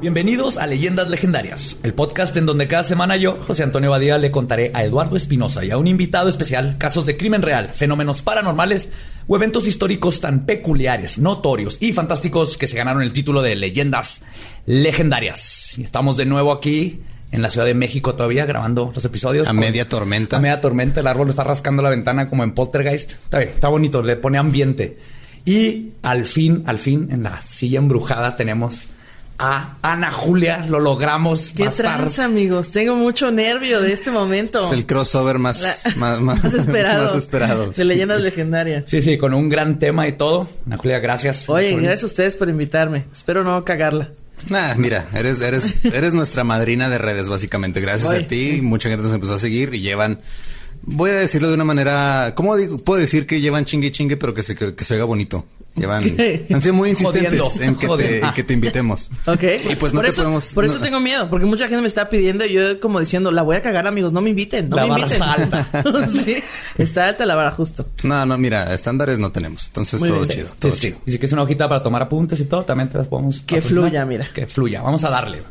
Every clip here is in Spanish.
Bienvenidos a Leyendas Legendarias, el podcast en donde cada semana yo, José Antonio Badía, le contaré a Eduardo Espinosa y a un invitado especial casos de crimen real, fenómenos paranormales o eventos históricos tan peculiares, notorios y fantásticos que se ganaron el título de Leyendas Legendarias. Y estamos de nuevo aquí en la Ciudad de México todavía grabando los episodios. A con- media tormenta. A media tormenta, el árbol está rascando la ventana como en Poltergeist. Está bien, está bonito, le pone ambiente. Y al fin, al fin, en la silla embrujada tenemos a Ana Julia. Lo logramos. ¿Qué tranza, amigos? Tengo mucho nervio de este momento. Es el crossover más, La- más, más- más esperado. más esperado. De leyendas legendarias. Sí, sí, con un gran tema y todo. Ana Julia, gracias. Oye, Por- gracias a ustedes por invitarme. Espero no cagarla. Nah, mira, eres, eres, eres nuestra madrina de redes, básicamente. Gracias a ti, mucha gente nos empezó a seguir y llevan. Voy a decirlo de una manera. ¿Cómo digo? Puedo decir que llevan chingue y chingue, pero que se, que, que se oiga bonito. Llevan. Han sido muy insistentes Jodiendo, en que, te, jodiendo. en que te invitemos. ¿Ok? Y pues no por te eso, podemos- Por eso no- tengo miedo, porque mucha gente me está pidiendo y yo como diciendo, la voy a cagar, amigos, no me inviten, no La me barra inviten. está alta. sí, está alta la vara justo. No, no, mira, estándares no tenemos. Entonces Muy todo bien. chido. Sí, Todo sí. chido. Y si quieres una hojita para tomar apuntes y todo, también te las podemos. Que fluya, mira. Que fluya. Vamos a darle.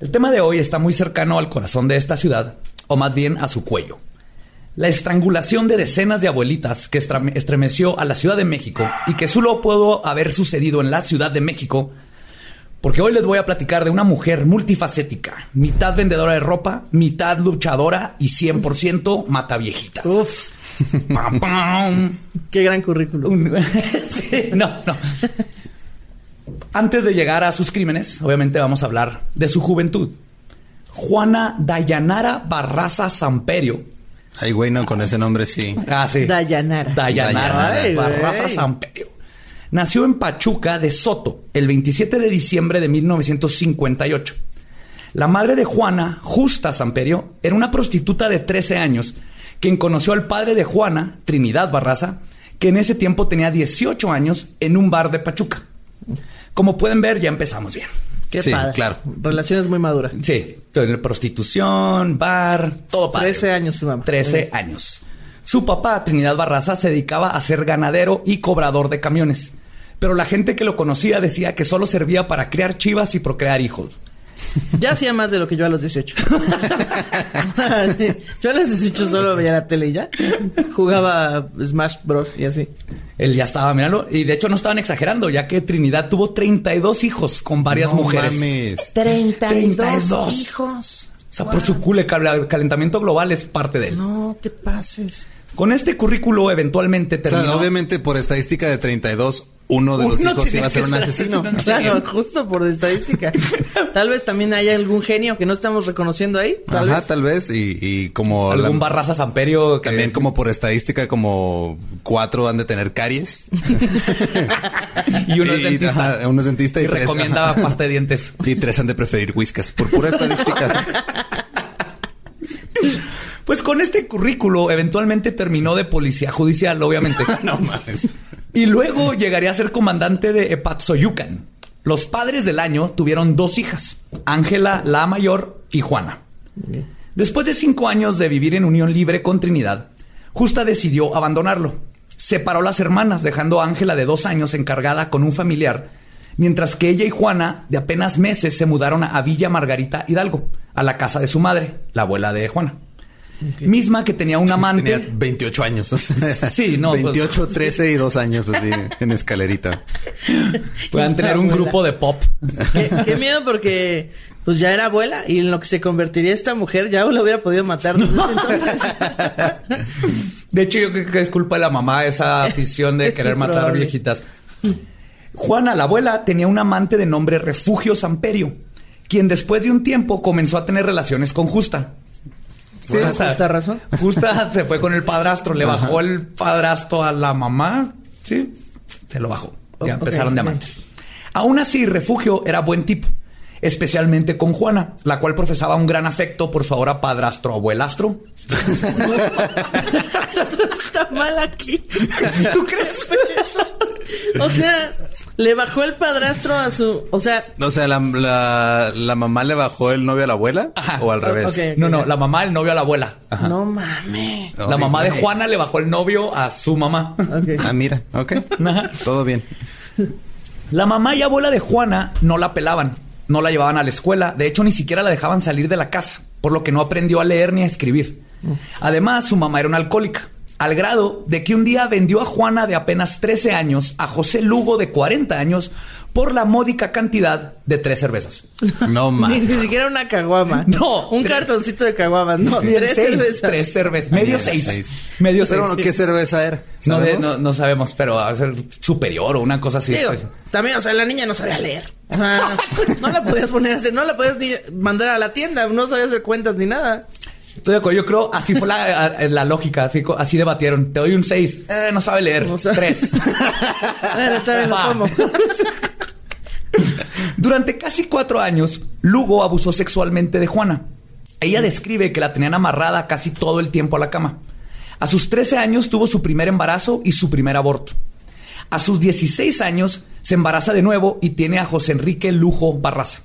El tema de hoy está muy cercano al corazón de esta ciudad, o más bien a su cuello. La estrangulación de decenas de abuelitas que estremeció a la Ciudad de México y que solo pudo haber sucedido en la Ciudad de México, porque hoy les voy a platicar de una mujer multifacética, mitad vendedora de ropa, mitad luchadora y 100% mata viejitas. Uf, Pam, pam. qué gran currículum. Sí, no, no. Antes de llegar a sus crímenes, obviamente vamos a hablar de su juventud. Juana Dayanara Barraza Samperio. Ay, güey, no, con ese nombre sí. Ah, sí. Dayanara. Dayanara Ay, güey. Barraza Samperio. Nació en Pachuca de Soto el 27 de diciembre de 1958. La madre de Juana, Justa Samperio, era una prostituta de 13 años, quien conoció al padre de Juana, Trinidad Barraza, que en ese tiempo tenía 18 años en un bar de Pachuca. Como pueden ver, ya empezamos bien. Qué Sí, padre. claro. Relaciones muy maduras. Sí, prostitución, bar, todo padre. 13 años su mamá. 13 años. Su papá, Trinidad Barraza, se dedicaba a ser ganadero y cobrador de camiones. Pero la gente que lo conocía decía que solo servía para criar chivas y procrear hijos. Ya hacía más de lo que yo a los 18. yo a los 18 solo veía la tele y ya. Jugaba Smash Bros. y así. Él ya estaba, míralo. Y de hecho no estaban exagerando, ya que Trinidad tuvo 32 hijos con varias No mujeres. mames. 32 hijos. O sea, por su culo, el cal- calentamiento global es parte de él. No te pases. Con este currículo eventualmente O sea, terminó... obviamente por estadística de 32, uno de los hijos iba a ser un asesino. asesino. Claro, justo por estadística. Tal vez también haya algún genio que no estamos reconociendo ahí. Tal Ajá, vez. tal vez. Y, y como... la- algún Barraza Samperio que También como por estadística, como cuatro han de tener caries. y uno es dentista. ajá, uno es dentista y, y tres- recomienda ajá. pasta de dientes. Y tres han de preferir whiskas. Por pura estadística. Pues con este currículo eventualmente terminó de policía judicial, obviamente. no mames. Y luego llegaría a ser comandante de Epatzoyucan. Los padres del año tuvieron dos hijas, Ángela la mayor y Juana. Después de cinco años de vivir en unión libre con Trinidad, Justa decidió abandonarlo. Separó las hermanas, dejando a Ángela de dos años encargada con un familiar, mientras que ella y Juana, de apenas meses, se mudaron a Villa Margarita Hidalgo, a la casa de su madre, la abuela de Juana. Misma que tenía un amante. Tenía 28 años. Sí, no, pues- 28, 13 y dos años así en escalerita. Puedan tener un grupo de pop. Qué, qué miedo porque pues ya era abuela y en lo que se convertiría esta mujer ya lo hubiera podido matar desde ese entonces. De hecho, yo creo que es culpa de la mamá esa afición de querer matar Probable. viejitas. Juana, la abuela, tenía un amante de nombre Refugio Samperio, quien después de un tiempo comenzó a tener relaciones con Justa. Sí, Por justa razón. Justa se fue con el padrastro, le bajó el padrastro a la mamá, sí, se lo bajó. Ya empezaron de amantes. Aún así, Refugio era buen tipo, especialmente con Juana, la cual profesaba un gran afecto por su ahora padrastro abuelastro. Está mal aquí. ¿Tú crees? O sea, le bajó el padrastro a su. O sea, O sea, la, la, la mamá le bajó el novio a la abuela Ajá. o al revés. No, no, la mamá, el novio a la abuela. Ajá. no mames. La mamá de. Juana le bajó el novio a su mamá. Ah, mira, ok. Ajá. Todo bien. La mamá y abuela de Juana no la pelaban, no la llevaban a la escuela, de hecho ni siquiera la dejaban salir de la casa, por lo que no aprendió a leer ni a escribir. Además, su mamá era una alcohólica, al grado de que un día vendió a Juana de apenas 13 años a José Lugo de 40 años por la módica cantidad de tres cervezas. No Ni, mames. ni siquiera una caguama. No. Un Tres. cartoncito de caguama. No, tres Seis, cervezas. Tres cervezas. Medio seis. seis. Medio Pero seis. bueno, ¿qué cerveza era? No, de- ¿Sabemos? no, no sabemos, pero a ser superior o una cosa así. Digo, pues. también, o sea, la niña no sabía leer. No la podías poner a hacer, no la podías ni mandar a la tienda, no sabía hacer cuentas ni nada. Estoy de acuerdo. Yo creo así fue la, la lógica. Así, así debatieron. Te doy un 6. no sabe leer. No sabe. Tres. Bueno, Va. como. Durante casi cuatro años, Lugo abusó sexualmente de Juana. Ella describe que la tenían amarrada casi todo el tiempo a la cama. A sus 13 años tuvo su primer embarazo y su primer aborto. A sus 16 años se embaraza de nuevo y tiene a José Enrique Lujo Barraza.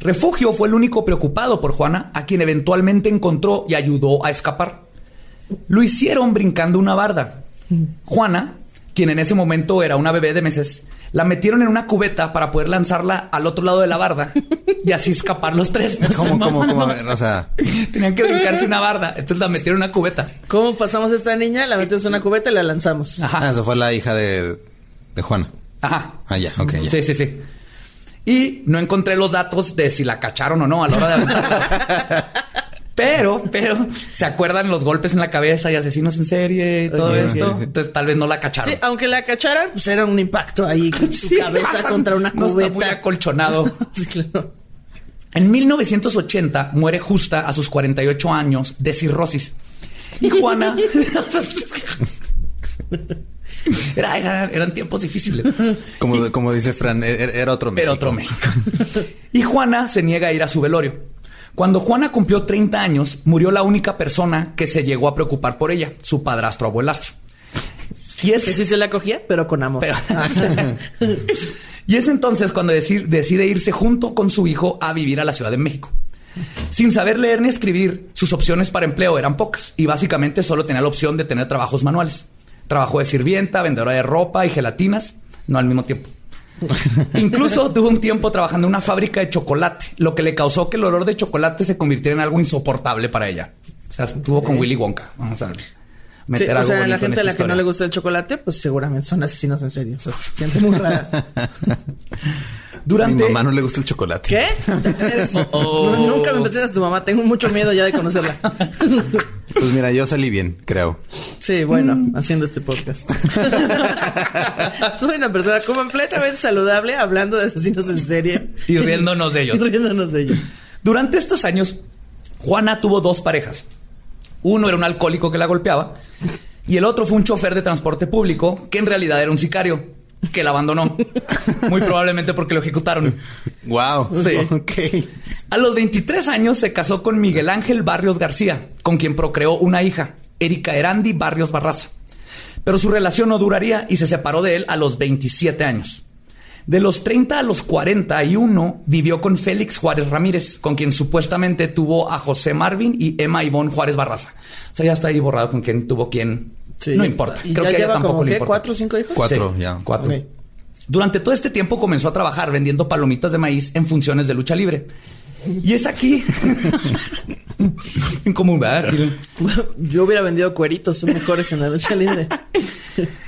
Refugio fue el único preocupado por Juana, a quien eventualmente encontró y ayudó a escapar. Lo hicieron brincando una barda. Juana, quien en ese momento era una bebé de meses, la metieron en una cubeta para poder lanzarla al otro lado de la barda y así escapar los tres. ¿Cómo, cómo, cómo? O sea, Tenían que brincarse una barda, entonces la metieron en una cubeta. ¿Cómo pasamos a esta niña? La metemos en una cubeta y la lanzamos. Ajá. ah, esa fue la hija de, de Juana. Ajá. Ah, ya, ok, ya. Sí, sí, sí. Y no encontré los datos de si la cacharon o no a la hora de aventarla. Pero, pero, ¿se acuerdan los golpes en la cabeza y asesinos en serie y todo esto? ok. Entonces tal vez no la cacharon. Sí, aunque la cacharan, pues era un impacto ahí con su Sí, cabeza contra una no está muy cubeta. acolchonado. Sí, claro. En 1980 muere Justa a sus 48 años de cirrosis. Y Juana... Era- era- eran tiempos difíciles. Como, como dice Fran, e- era, era otro México. otro México. Y Juana se niega a ir a su velorio. Cuando Juana cumplió 30 años, murió la única persona que se llegó a preocupar por ella, su padrastro abuelastro. Y es, Que sí se la cogía, pero con amor. pero- y es entonces cuando deci- decide irse junto con su hijo a vivir a la Ciudad de México. Sin saber leer ni escribir, sus opciones para empleo eran pocas y básicamente solo tenía la opción de tener trabajos manuales. Trabajo de sirvienta, vendedora de ropa y gelatinas, no al mismo tiempo. Incluso tuvo un tiempo trabajando en una fábrica de chocolate, lo que le causó que el olor de chocolate se convirtiera en algo insoportable para ella. O sea, estuvo con Willy Wonka. Vamos a ver. Sí, Meter o algo sea, la gente a la que no le gusta el chocolate, pues seguramente son asesinos en serio. O sea, gente muy rara. Durante... Mi mamá no le gusta el chocolate. ¿Qué? Eres- Oh. No, nunca me presentas a tu mamá. Tengo mucho miedo ya de conocerla. Pues mira, yo salí bien, creo. Sí, bueno, haciendo este podcast. Soy una persona completamente saludable hablando de asesinos en serie. Y riéndonos de ellos. Y riéndonos de ellos. Durante estos años, Juana tuvo dos parejas. Uno era un alcohólico que la golpeaba y el otro fue un chofer de transporte público que en realidad era un sicario que la abandonó. Muy probablemente porque lo ejecutaron. Wow. Sí. A los 23 años se casó con Miguel Ángel Barrios García, con quien procreó una hija, Erika Erandi Barrios Barraza. Pero su relación no duraría y se separó de él a los 27 años. De los 30 a los 41 vivió con Félix Juárez Ramírez, con quien supuestamente tuvo a José Marvin y Emma Ivonne Juárez Barraza. O sea, ya está ahí borrado con quién tuvo quién. Sí. No importa. ¿Y Creo ya que lleva tampoco como, le qué, importa. ¿Cuatro o cinco hijos? Cuatro, Sí, ya. Cuatro. Durante todo este tiempo comenzó a trabajar vendiendo palomitas de maíz en funciones de lucha libre. Y es aquí. en común, ¿verdad? Yo hubiera vendido cueritos, son mejores en la lucha libre.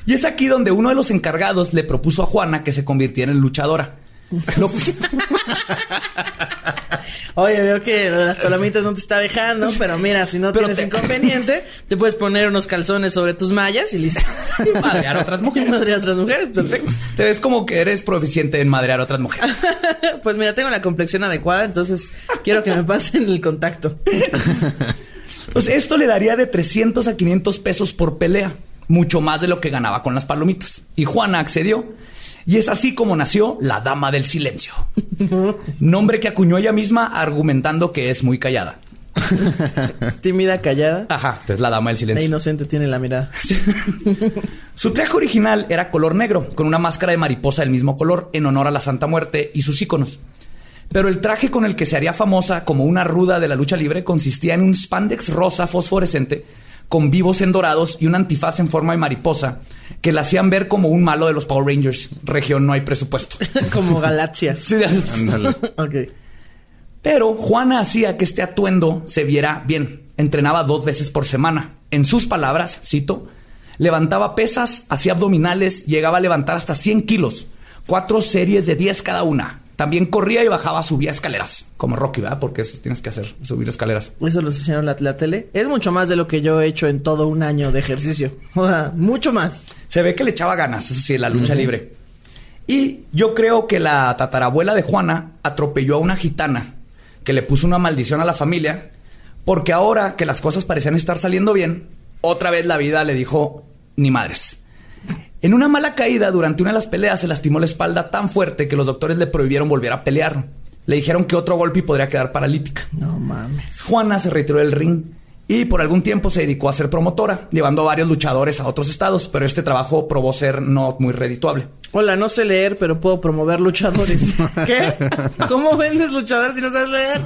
Y es aquí donde uno de los encargados le propuso a Juana que se convirtiera en luchadora. Lo- Oye, veo que las palomitas no te está dejando, pero mira, si no Pero tienes te- inconveniente, te puedes poner unos calzones sobre tus mallas y listo. Y madrear a otras mujeres. Madrear a otras mujeres, perfecto. Te ves como que eres proficiente en madrear a otras mujeres. Pues mira, tengo la complexión adecuada, entonces quiero que me pasen el contacto. Pues esto le daría de 300 a 500 pesos por pelea, mucho más de lo que ganaba con las palomitas. Y Juana accedió. Y es así como nació la Dama del Silencio. Nombre que acuñó ella misma argumentando que es muy callada. Tímida, callada. Ajá, es la Dama del La Silencio. inocente tiene la mirada. Su traje original era color negro, con una máscara de mariposa del mismo color, en honor a la Santa Muerte y sus íconos. Pero el traje con el que se haría famosa como una ruda de la lucha libre consistía en un spandex rosa fosforescente con vivos en dorados y un antifaz en forma de mariposa que la hacían ver como un malo de los Power Rangers. Región no hay presupuesto. Como galaxia. Sí. Pero Juana hacía que este atuendo se viera bien. Entrenaba dos veces por semana. En sus palabras, cito, levantaba pesas, hacía abdominales, llegaba a levantar hasta 100 kilos. Cuatro series de 10 cada una. También corría y bajaba, subía escaleras. Como Rocky, ¿verdad? Porque eso tienes que hacer, subir escaleras. Eso lo enseñaron la, la tele. Es mucho más de lo que yo he hecho en todo un año de ejercicio. O sea, mucho más. Se ve que le echaba ganas, eso sí, la lucha libre. Y yo creo que la tatarabuela de Juana atropelló a una gitana que le puso una maldición a la familia porque ahora que las cosas parecían estar saliendo bien, otra vez la vida le dijo ni madres. En una mala caída durante una de las peleas se lastimó la espalda tan fuerte que los doctores le prohibieron volver a pelear. Le dijeron que otro golpe y podría quedar paralítica. No mames. Juana se retiró del ring y por algún tiempo se dedicó a ser promotora, llevando a varios luchadores a otros estados, pero este trabajo probó ser no muy redituable. Hola, no sé leer, pero puedo promover luchadores. ¿Qué? ¿Cómo vendes luchador si no sabes leer?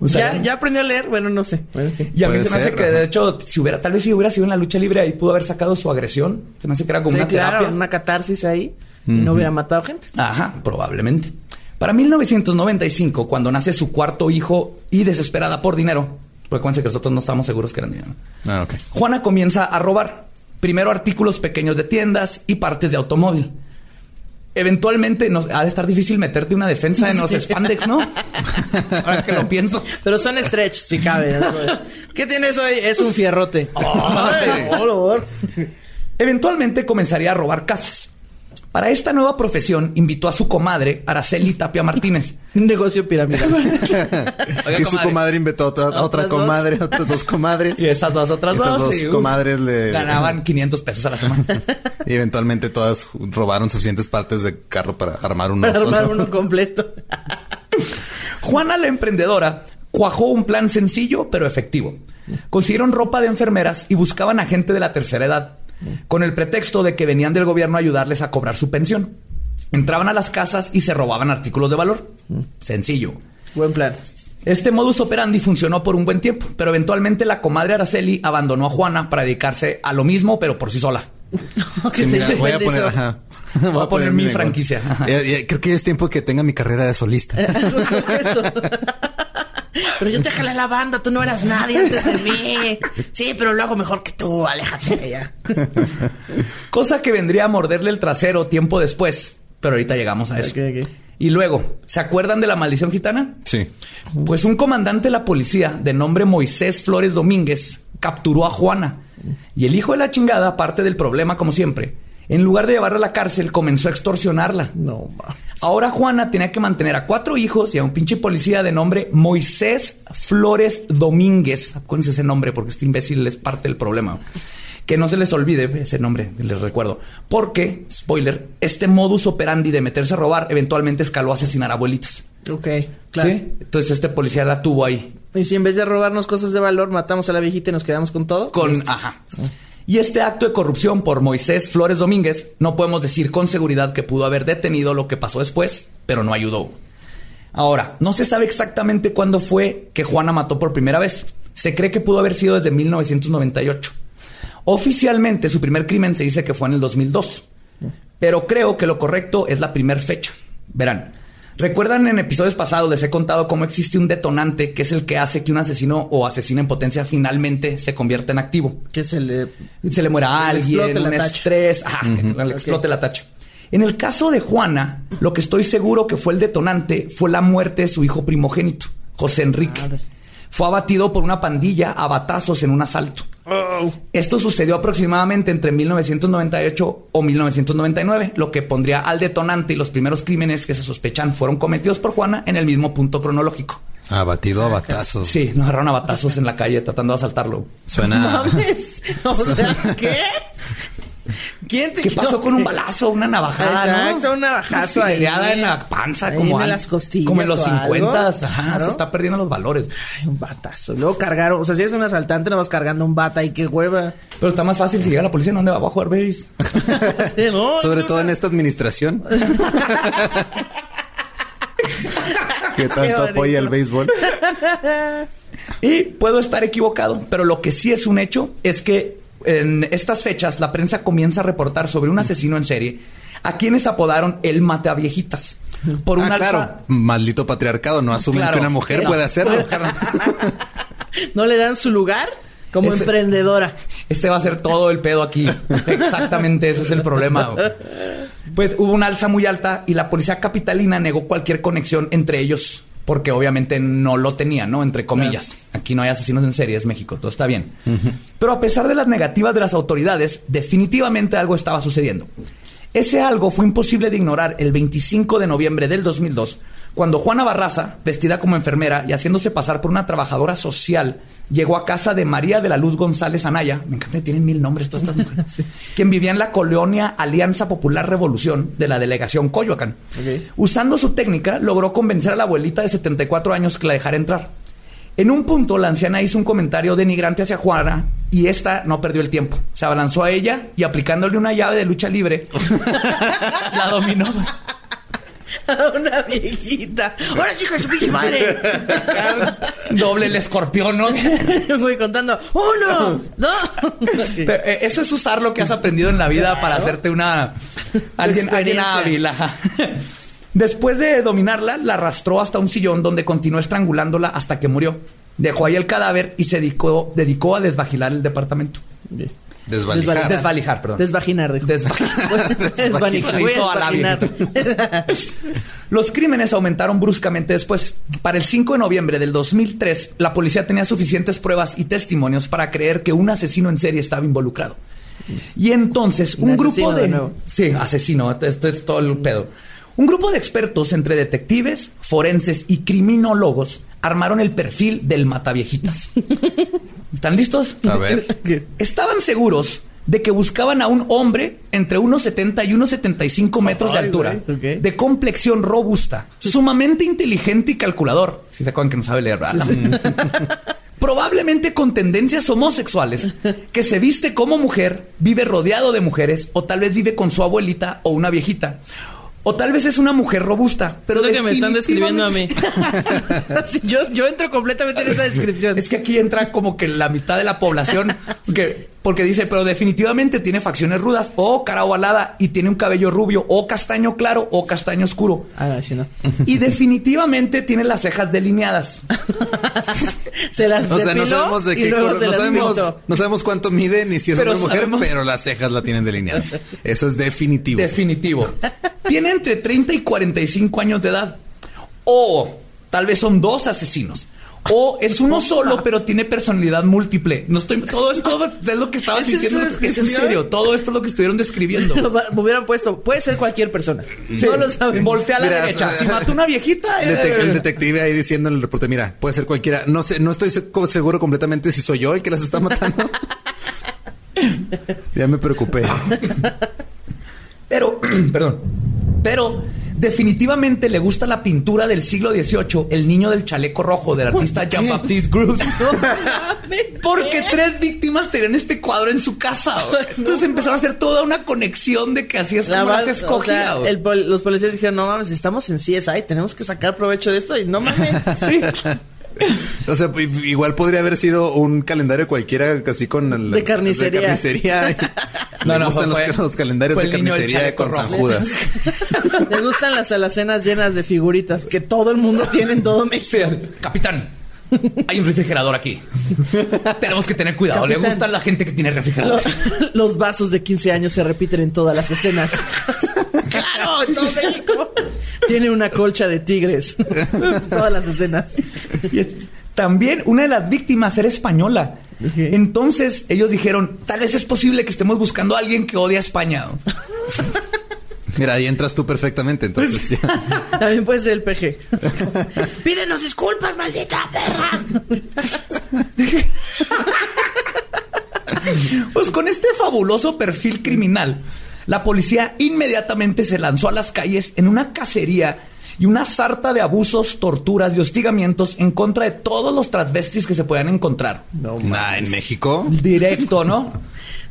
O sea, ¿Ya, ya aprendí a leer? Bueno, no sé. Bueno. Y a mí se me hace que, de hecho, si hubiera, tal vez si hubiera sido en la lucha libre, ahí pudo haber sacado su agresión. Se me hace que era como Sí, una claro, terapia. una catarsis ahí. Y no hubiera matado gente. Ajá, probablemente. Para 1995, cuando nace su cuarto hijo y desesperada por dinero, porque acuérdense que nosotros no estábamos seguros que eran dinero. Ah, ok. Juana comienza a robar. Primero artículos pequeños de tiendas y partes de automóvil. Eventualmente nos, ha de estar difícil meterte una defensa en los spandex, ¿no? Ahora que lo pienso. Pero son stretch, si cabe. ¿Qué tiene eso ahí? Es un fierrote. Favor. Eventualmente comenzaría a robar casas. Para esta nueva profesión invitó a su comadre, Araceli Tapia Martínez. Un negocio piramidal. Oiga, y su comadre. comadre inventó a otra, a otra ¿Otras dos? comadre, otras dos comadres. Y esas dos otras Estas dos, comadres le ganaban 500 pesos a la semana. Y eventualmente todas robaron suficientes partes de carro para armar uno Para solo. armar uno completo. Juana la emprendedora cuajó un plan sencillo pero efectivo. Consiguieron ropa de enfermeras y buscaban a gente de la tercera edad, con el pretexto de que venían del gobierno a ayudarles a cobrar su pensión. Entraban a las casas y se robaban artículos de valor. Sencillo. Buen plan. Este modus operandi funcionó por un buen tiempo, pero eventualmente la comadre Araceli abandonó a Juana para dedicarse a lo mismo, pero por sí sola. Sí, mira, se voy a poner, eso. ajá. Voy a poner mi negocio. franquicia. Ajá. Eh, eh, creo que es tiempo que tenga mi carrera de solista. Pero yo te jalé la banda, tú no eras nadie antes de mí. Sí, pero lo hago mejor que tú, aléjate de ella. Cosa que vendría a morderle el trasero tiempo después, pero ahorita llegamos a eso. Y luego, ¿se acuerdan de la maldición gitana? Sí. Pues un comandante de la policía de nombre Moisés Flores Domínguez capturó a Juana. Y el hijo de la chingada, parte del problema como siempre, en lugar de llevarla a la cárcel, comenzó a extorsionarla. No, ma. Ahora Juana tenía que mantener a cuatro hijos y a un pinche policía de nombre Moisés Flores Domínguez. Acuérdense ese nombre porque este imbécil es parte del problema. Que no se les olvide ese nombre, les recuerdo. Porque, spoiler, este modus operandi de meterse a robar eventualmente escaló a asesinar abuelitas. Ok, claro. ¿Sí? Entonces este policía la tuvo ahí. Y si en vez de robarnos cosas de valor, matamos a la viejita y nos quedamos con todo. Con, Listo. ajá. Y este acto de corrupción por Moisés Flores Domínguez no podemos decir con seguridad que pudo haber detenido lo que pasó después, pero no ayudó. Ahora, no se sabe exactamente cuándo fue que Juana mató por primera vez. Se cree que pudo haber sido desde 1998. Oficialmente su primer crimen se dice que fue en el 2002, pero creo que lo correcto es la primera fecha. Verán, ¿recuerdan en episodios pasados les he contado cómo existe un detonante que es el que hace que un asesino o asesino en potencia finalmente se convierta en activo? Que se le... Se le muera a alguien, un estrés, ajá, le explote la tacha. En el caso de Juana, lo que estoy seguro que fue el detonante fue la muerte de su hijo primogénito, José Enrique. Madre. Fue abatido por una pandilla a batazos en un asalto. Esto sucedió aproximadamente entre 1998 o 1999, lo que pondría al detonante y los primeros crímenes que se sospechan fueron cometidos por Juana en el mismo punto cronológico. Abatido a batazos. Sí, nos agarraron a batazos en la calle tratando de asaltarlo. Suena. Mames. O sea, ¿qué? ¿Quién te ¿Qué pasó con un balazo? Una navajada, ¿no? Exacto, un navajazo ahí. En la panza, Ahí como, en al- las costillas como en los o algo. 50. Ajá, se está perdiendo los valores. Ay, un batazo. Luego cargaron, o sea, si eres un asaltante, no vas cargando un bata y qué hueva. Pero está más fácil si llega la policía, ¿dónde va a jugar base? Sí, no, Sobre no, todo en esta administración. que tanto apoya el béisbol. Y puedo estar equivocado, pero lo que sí es un hecho es que en estas fechas la prensa comienza a reportar sobre un asesino en serie a quienes apodaron el mataviejitas. Por un ah, alza- claro. Maldito patriarcado. No asumen Claro. que una mujer No. puede hacerlo. no le dan su lugar como Ese- emprendedora. Este va a ser todo el pedo aquí. Exactamente, ese es el problema. Pues hubo una alza muy alta y la policía capitalina negó cualquier conexión entre ellos, porque obviamente no lo tenían, ¿no? Entre comillas. Aquí no hay asesinos en serie, es México, todo está bien. Pero a pesar de las negativas de las autoridades, definitivamente algo estaba sucediendo. Ese algo fue imposible de ignorar el 25 de noviembre del 2002, cuando Juana Barraza, vestida como enfermera y haciéndose pasar por una trabajadora social, llegó a casa de María de la Luz González Anaya. Me encanta, que tienen mil nombres todas estas mujeres. Quien vivía en la colonia Alianza Popular Revolución de la delegación Coyoacán. Usando su técnica, logró convencer a la abuelita de 74 años que la dejara entrar. En un punto, la anciana hizo un comentario denigrante hacia Juana y esta no perdió el tiempo. Se abalanzó a ella y aplicándole una llave de lucha libre, la dominó. Una viejita. Ahora sí que su pinche madre. Doble el escorpión, ¿no? Güey contando. Uno, dos. Eh, Eso es usar lo que has aprendido en la vida para hacerte una alguien, alguien hábil. Después de dominarla, la arrastró hasta un sillón donde continuó estrangulándola hasta que murió. Dejó ahí el cadáver y se dedicó, dedicó a desvagilar el departamento. Desvalijar. Desvalijar, perdón. Desvaginar, dijo. Desvaginar. Desvaginar. Desvaginar. Los crímenes aumentaron bruscamente después. Para el 5 de noviembre del 2003, la policía tenía suficientes pruebas y testimonios para creer que un asesino en serie estaba involucrado. Y entonces Un un grupo de de... sí, asesino, esto es todo el pedo. Un grupo de expertos entre detectives, forenses y criminólogos armaron el perfil del mataviejitas. ¿Están listos? A ver. Estaban seguros de que buscaban a un hombre entre unos 70 y unos 75 metros de altura, de complexión robusta, sumamente inteligente y calculador. Si se acuerdan que no sabe leer, ¿verdad? Probablemente con tendencias homosexuales, que se viste como mujer, vive rodeado de mujeres, o tal vez vive con su abuelita o una viejita. O tal vez es una mujer robusta, pero Pero que me están describiendo a mí. Sí, yo, yo entro completamente en esa descripción. Es que aquí entra como que la mitad de la población, que, porque dice, pero definitivamente tiene facciones rudas, o cara ovalada, y tiene un cabello rubio, o castaño claro, o castaño oscuro. Ah, sí, no. Y definitivamente tiene las cejas delineadas. Se las O sea, no sabemos de qué color, no sabemos, pintó. no sabemos cuánto mide ni si es Pero o mujer, sabemos- pero las cejas la tienen delineadas. Eso es definitivo. Definitivo. Tiene entre 30 y 45 años de edad. O tal vez son dos asesinos. O es uno solo, pero tiene personalidad múltiple. No estoy. Todo esto es lo que estaba ¿Es en diciendo. Es en serio. Todo esto es lo que estuvieron describiendo. Me hubieran puesto, puede ser cualquier persona. Sí. No lo sabemos. Voltea a la Mira, derecha. Si mató una viejita. eh, el detective ahí diciendo en el reporte, mira, puede ser cualquiera. No sé, no estoy se- seguro completamente si soy yo el que las está matando. ya me preocupé. Pero, perdón. Pero definitivamente le gusta la pintura del siglo XVIII, El niño del chaleco rojo del artista Jean-Baptiste Groves. Porque tres víctimas tenían este cuadro en su casa. güey. Entonces empezaron a hacer toda una conexión de que así es como las escogía. o sea, güey. el pol- los policías dijeron, no mames, estamos en CSI, tenemos que sacar provecho de esto y no mames. Sí. O sea, igual podría haber sido un calendario cualquiera, casi con el, De carnicería. de carnicería. No, no, gustan fue- los, los calendarios fue de carnicería con rojo. San Judas. Les gustan las alacenas llenas de figuritas que todo el mundo tiene en todo México. Capitán, hay un refrigerador aquí. Tenemos que tener cuidado. Le Capitán. gusta a la gente que tiene Los, refrigeradores. los vasos de 15 años se repiten en todas las escenas. En todo México. Tiene una colcha de tigres. todas las escenas. Y es- también una de las víctimas era española. Entonces ellos dijeron, tal vez es posible que estemos buscando a alguien que odia a España. Mira, ahí entras tú perfectamente, entonces ya. También puede ser el PG. Pídenos disculpas, maldita perra. Pues con este fabuloso perfil criminal, la policía inmediatamente se lanzó a las calles en una cacería y una sarta de abusos, torturas y hostigamientos en contra de todos los transvestis que se puedan encontrar. No, Nah, en México. Directo, ¿no?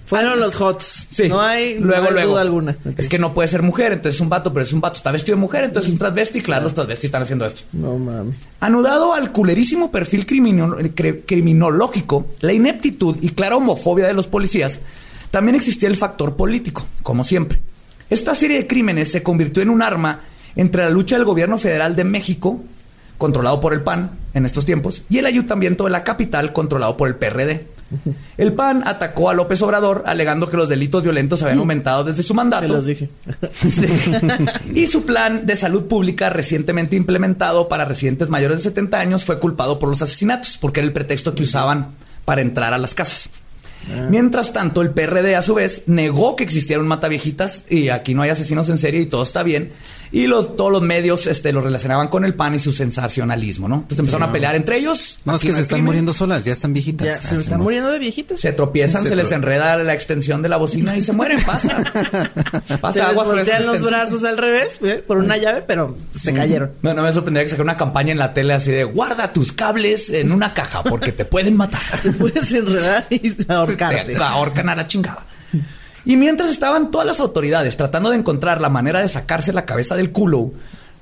Fueron los HOTS. Sí. No hay, luego, no hay luego. duda alguna. Es que no puede ser mujer, entonces es un vato, pero es un vato. Está vestido de mujer, entonces es un transvesti. Claro, los transvestis están haciendo esto. No mames. Anudado al culerísimo perfil criminológico, la ineptitud y clara homofobia de los policías, también existía el factor político, como siempre. Esta serie de crímenes se convirtió en un arma entre la lucha del gobierno federal de México, controlado por el PAN en estos tiempos, y el ayuntamiento de la capital, controlado por el PRD. El PAN atacó a López Obrador alegando que los delitos violentos habían aumentado desde su mandato. Te los dije. Sí. y su plan de salud pública recientemente implementado para residentes mayores de 70 años fue culpado por los asesinatos, porque era el pretexto que usaban para entrar a las casas. Mientras tanto, el PRD a su vez negó que existiera un mataviejitas y aquí no hay asesinos en serie y todo está bien. Y los, todos los medios este, lo relacionaban con el PAN y su sensacionalismo, ¿no? Entonces empezaron a pelear entre ellos. No, es que no se están crimen. muriendo solas, ya están viejitas. Ya, se Ah, están sí, muriendo de viejitos. Se tropiezan, Se se, les enreda la extensión de la bocina y se mueren. Pasa. Se Pasa les aguas con esas voltean los brazos al revés ¿eh? por una llave, pero se cayeron. No, no me sorprendería que sacara una campaña en la tele así de guarda tus cables en una caja porque te pueden matar. Te puedes enredar y ahorcarte. Te ahorcan a la chingada. Y mientras estaban todas las autoridades tratando de encontrar la manera de sacarse la cabeza del culo,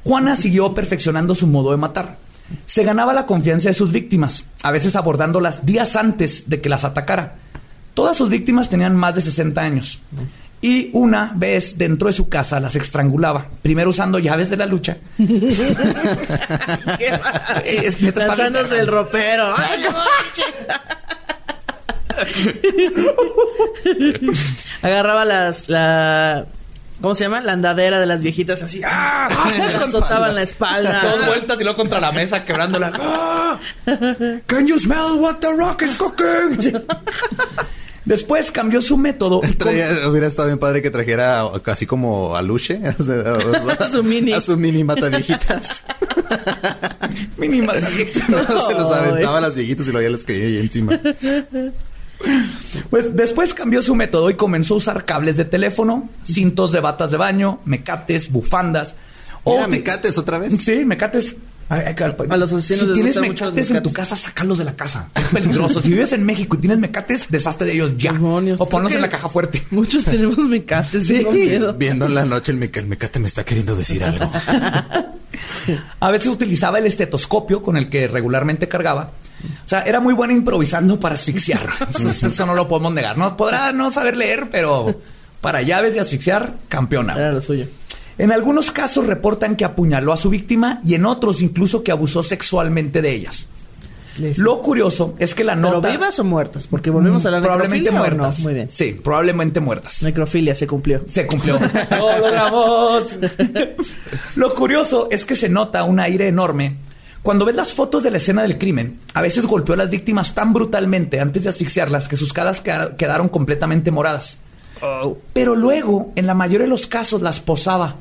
Juana siguió perfeccionando su modo de matar. Se ganaba la confianza de sus víctimas, a veces abordándolas días antes de que las atacara. Todas sus víctimas tenían más de 60 años. Y una vez dentro de su casa las estrangulaba, primero usando llaves de la lucha. Lanzándose el ropero. ¡Ay! Agarraba las, la, ¿cómo se llama? La andadera de las viejitas así. ¡Ah! Azotaban la espalda. Dos vueltas y luego contra la mesa quebrándola. ¡Ah! Can you smell what the rock is cooking? Después cambió su método. Traía- hubiera estado bien padre que trajera a- casi como a Luche. A su mini. A su mini mata viejitas. Mínima. No, se los aventaba a las viejitas y luego ya les caía ahí encima. Pues después cambió su método y comenzó a usar cables de teléfono, cintos de batas de baño, mecates, bufandas. Mira, ti- mecates otra vez. Sí, mecates. Ay, ay, cal- A los asesinos si les tienes mecates en tu casa, sácalos de la casa. Es peligroso. si vives en México y tienes mecates, deshazte de ellos ya. Demonios, o ponlos en la caja fuerte. Muchos tenemos mecates, miedo. Viendo en la noche el, meca- el mecate me está queriendo decir algo. A veces utilizaba el estetoscopio con el que regularmente cargaba. O sea, era muy bueno improvisando para asfixiar. Eso no lo podemos negar. No podrá no saber leer, pero para llaves y asfixiar, campeona. Era lo suyo. En algunos casos reportan que apuñaló a su víctima y en otros incluso que abusó sexualmente de ellas. Les- Lo curioso es que la ¿Pero nota vivas o muertas? Porque volvemos a la probablemente necrofilia, ¿o no? muertas. Muy bien. Sí, probablemente muertas. Necrofilia se cumplió. Se cumplió. ¡Lo logramos! Lo curioso es que se nota un aire enorme. Cuando ves las fotos de la escena del crimen, a veces golpeó a las víctimas tan brutalmente antes de asfixiarlas que sus caras queda- quedaron completamente moradas. Pero luego, en la mayoría de los casos, las posaba.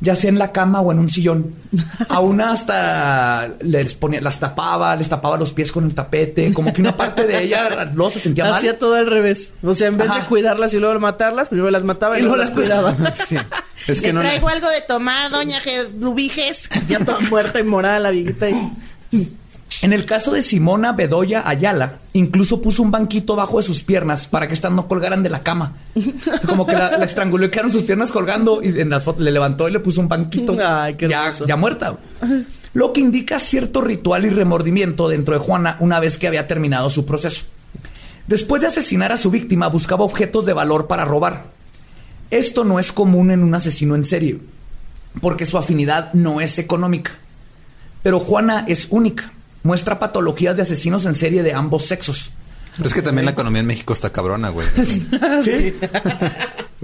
ya sea en la cama o en un sillón. A una hasta les ponía, las tapaba, les tapaba los pies con el tapete, como que una parte de ella luego se sentía mal. Hacía todo al revés. O sea, en vez de cuidarlas y luego matarlas, primero las mataba y, Y luego luego las cuidaba. Sí. Es que Le no. traigo algo de tomar, doña Lubiges. Ya toda muerta y morada la viejita. Y... En el caso de Simona Bedoya Ayala, incluso puso un banquito bajo de sus piernas para que estas no colgaran de la cama. Como que la, la estranguló y quedaron sus piernas colgando y en la foto le levantó y le puso un banquito. Ay, qué ya, ya muerta. Lo que indica cierto ritual y remordimiento dentro de Juana una vez que había terminado su proceso. Después de asesinar a su víctima, buscaba objetos de valor para robar. Esto no es común en un asesino en serie, porque su afinidad no es económica. Pero Juana es única. Muestra patologías de asesinos en serie de ambos sexos. Pero es que también la economía en México está cabrona, güey. Sí.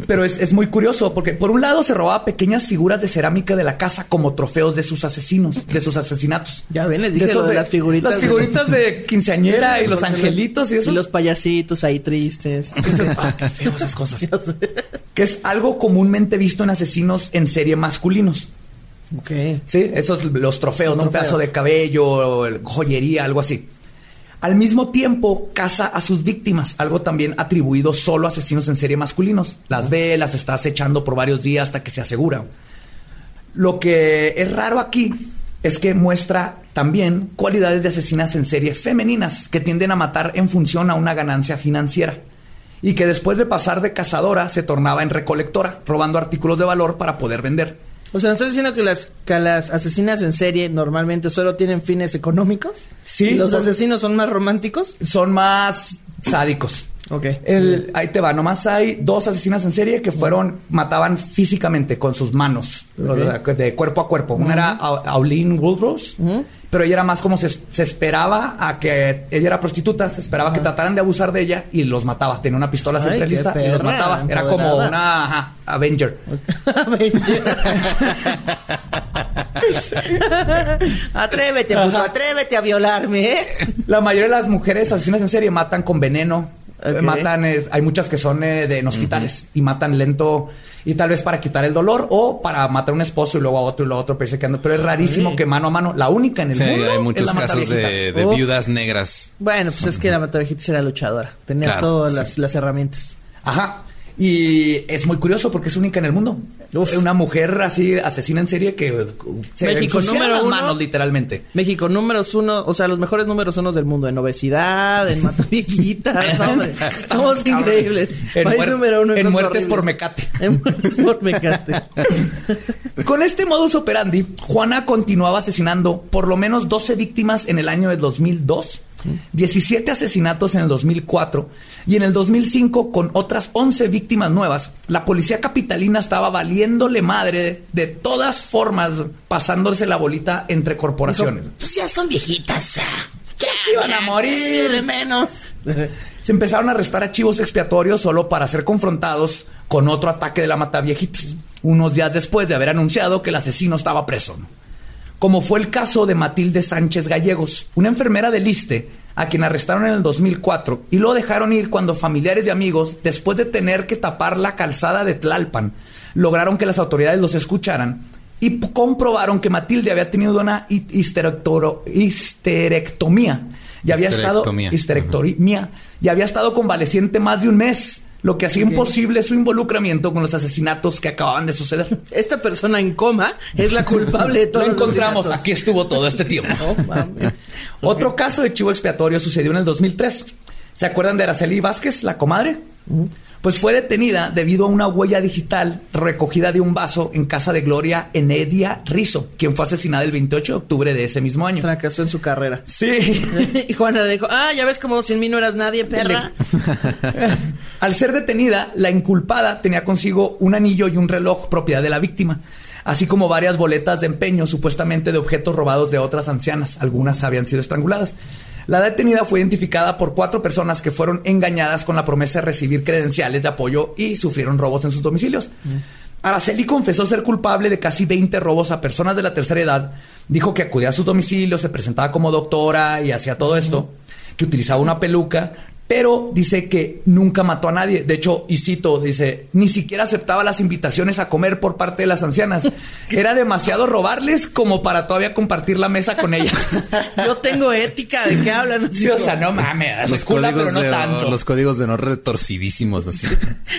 Pero es, es muy curioso porque por un lado se robaba pequeñas figuras de cerámica de la casa como trofeos de sus asesinos, de sus asesinatos. Ya ven, les dije lo de las figuritas. Las figuritas de quinceañera y los angelitos y Y eso. los payasitos ahí tristes. qué feo esas cosas. que es algo comúnmente visto en asesinos en serie masculinos. ok. Sí, esos los trofeos, ¿no? Un trofeos. pedazo de cabello, el- joyería, algo así. Al mismo tiempo, caza a sus víctimas, algo también atribuido solo a asesinos en serie masculinos. Las ve, las está acechando por varios días hasta que se asegura. Lo que es raro aquí es que muestra también cualidades de asesinas en serie femeninas que tienden a matar en función a una ganancia financiera y que después de pasar de cazadora se tornaba en recolectora, robando artículos de valor para poder vender. O sea, ¿me estás diciendo que las, que las asesinas en serie normalmente solo tienen fines económicos? Sí, ¿Y los asesinos son más románticos? Son más sádicos. Ok. El- ahí te va, nomás hay dos asesinas en serie que fueron, mataban físicamente con sus manos, de cuerpo a cuerpo. Una era A- Auline Woodrose, pero ella era más como se, se esperaba a que ella era prostituta, se esperaba que trataran de abusar de ella y los mataba. Tenía una pistola siempre lista y los mataba. Era como una ajá, Avenger. atrévete, puto, atrévete a violarme, ¿eh? La mayoría de las mujeres asesinas en serie matan con veneno. Eh, Matan, eh, hay muchas que son eh, de en hospitales y matan lento y tal vez para quitar el dolor o para matar a un esposo y luego a otro y luego a otro, pero, dice que ando- pero es rarísimo que mano a mano, la única en el Sí, mundo hay es muchos la casos de, mataviejitas. viudas negras. Bueno, pues es que la Matavejitas era luchadora. Tenía Claro, todas sí. las, las herramientas. Ajá. Y es muy curioso porque es única en el mundo. Uf. Una mujer así asesina en serie que uh, se México, número las uno. manos literalmente. México, números uno, o sea, los mejores números uno del mundo en obesidad, en mataviejitas, somos increíbles. En, País muer- número uno en muertes por mecate. En muertes por mecate. Con este modus operandi, Juana continuaba asesinando por lo menos 12 víctimas en el año de 2002, 17 asesinatos en el 2004 y en el 2005 con otras 11 víctimas nuevas. La policía capitalina estaba valiéndole madre de, de todas formas, pasándose la bolita entre corporaciones. Pues ya son viejitas. Ya se iban a morir. de menos. Se empezaron a arrestar archivos expiatorios solo para ser confrontados con otro ataque de la Mataviejitas, unos días después de haber anunciado que el asesino estaba preso. Como fue el caso de Matilde Sánchez Gallegos, una enfermera del ISTE, a quien arrestaron en el 2004 y lo dejaron ir cuando familiares y amigos, después de tener que tapar la calzada de Tlalpan, lograron que las autoridades los escucharan y comprobaron que Matilde había tenido una histerectomía. Y había estado Histerectomía. histerectomía. Y había estado convaleciente más de un mes, lo que hacía imposible su involucramiento con los asesinatos que acababan de suceder. Esta persona en coma es la culpable de Lo todos los encontramos, asesinatos. aquí estuvo todo este tiempo. No. Otro caso de chivo expiatorio sucedió en el 2003. ¿Se acuerdan de Araceli Vázquez, la comadre? Pues fue detenida debido a una huella digital recogida de un vaso en casa de Gloria Enedia Rizo, quien fue asesinada el 28 de octubre de ese mismo año. Fracasó en su carrera. Sí. Y Juana le dijo, ah, ya ves como sin mí no eras nadie, perra. Al ser detenida, la inculpada tenía consigo un anillo y un reloj propiedad de la víctima, así como varias boletas de empeño supuestamente de objetos robados de otras ancianas. Algunas habían sido estranguladas. La detenida fue identificada por cuatro personas que fueron engañadas con la promesa de recibir credenciales de apoyo y sufrieron robos en sus domicilios. Araceli confesó ser culpable de casi 20 robos a personas de la tercera edad. Dijo que acudía a sus domicilios, se presentaba como doctora y hacía todo esto, que utilizaba una peluca pero dice que nunca mató a nadie. De hecho, y cito, dice, ni siquiera aceptaba las invitaciones a comer por parte de las ancianas. Era demasiado robarles como para todavía compartir la mesa con ellas. Yo tengo ética, ¿de qué hablan? Sí, o sea, no mames, Los es cool, códigos, pero no de, tanto. los códigos de no retorcidísimos así.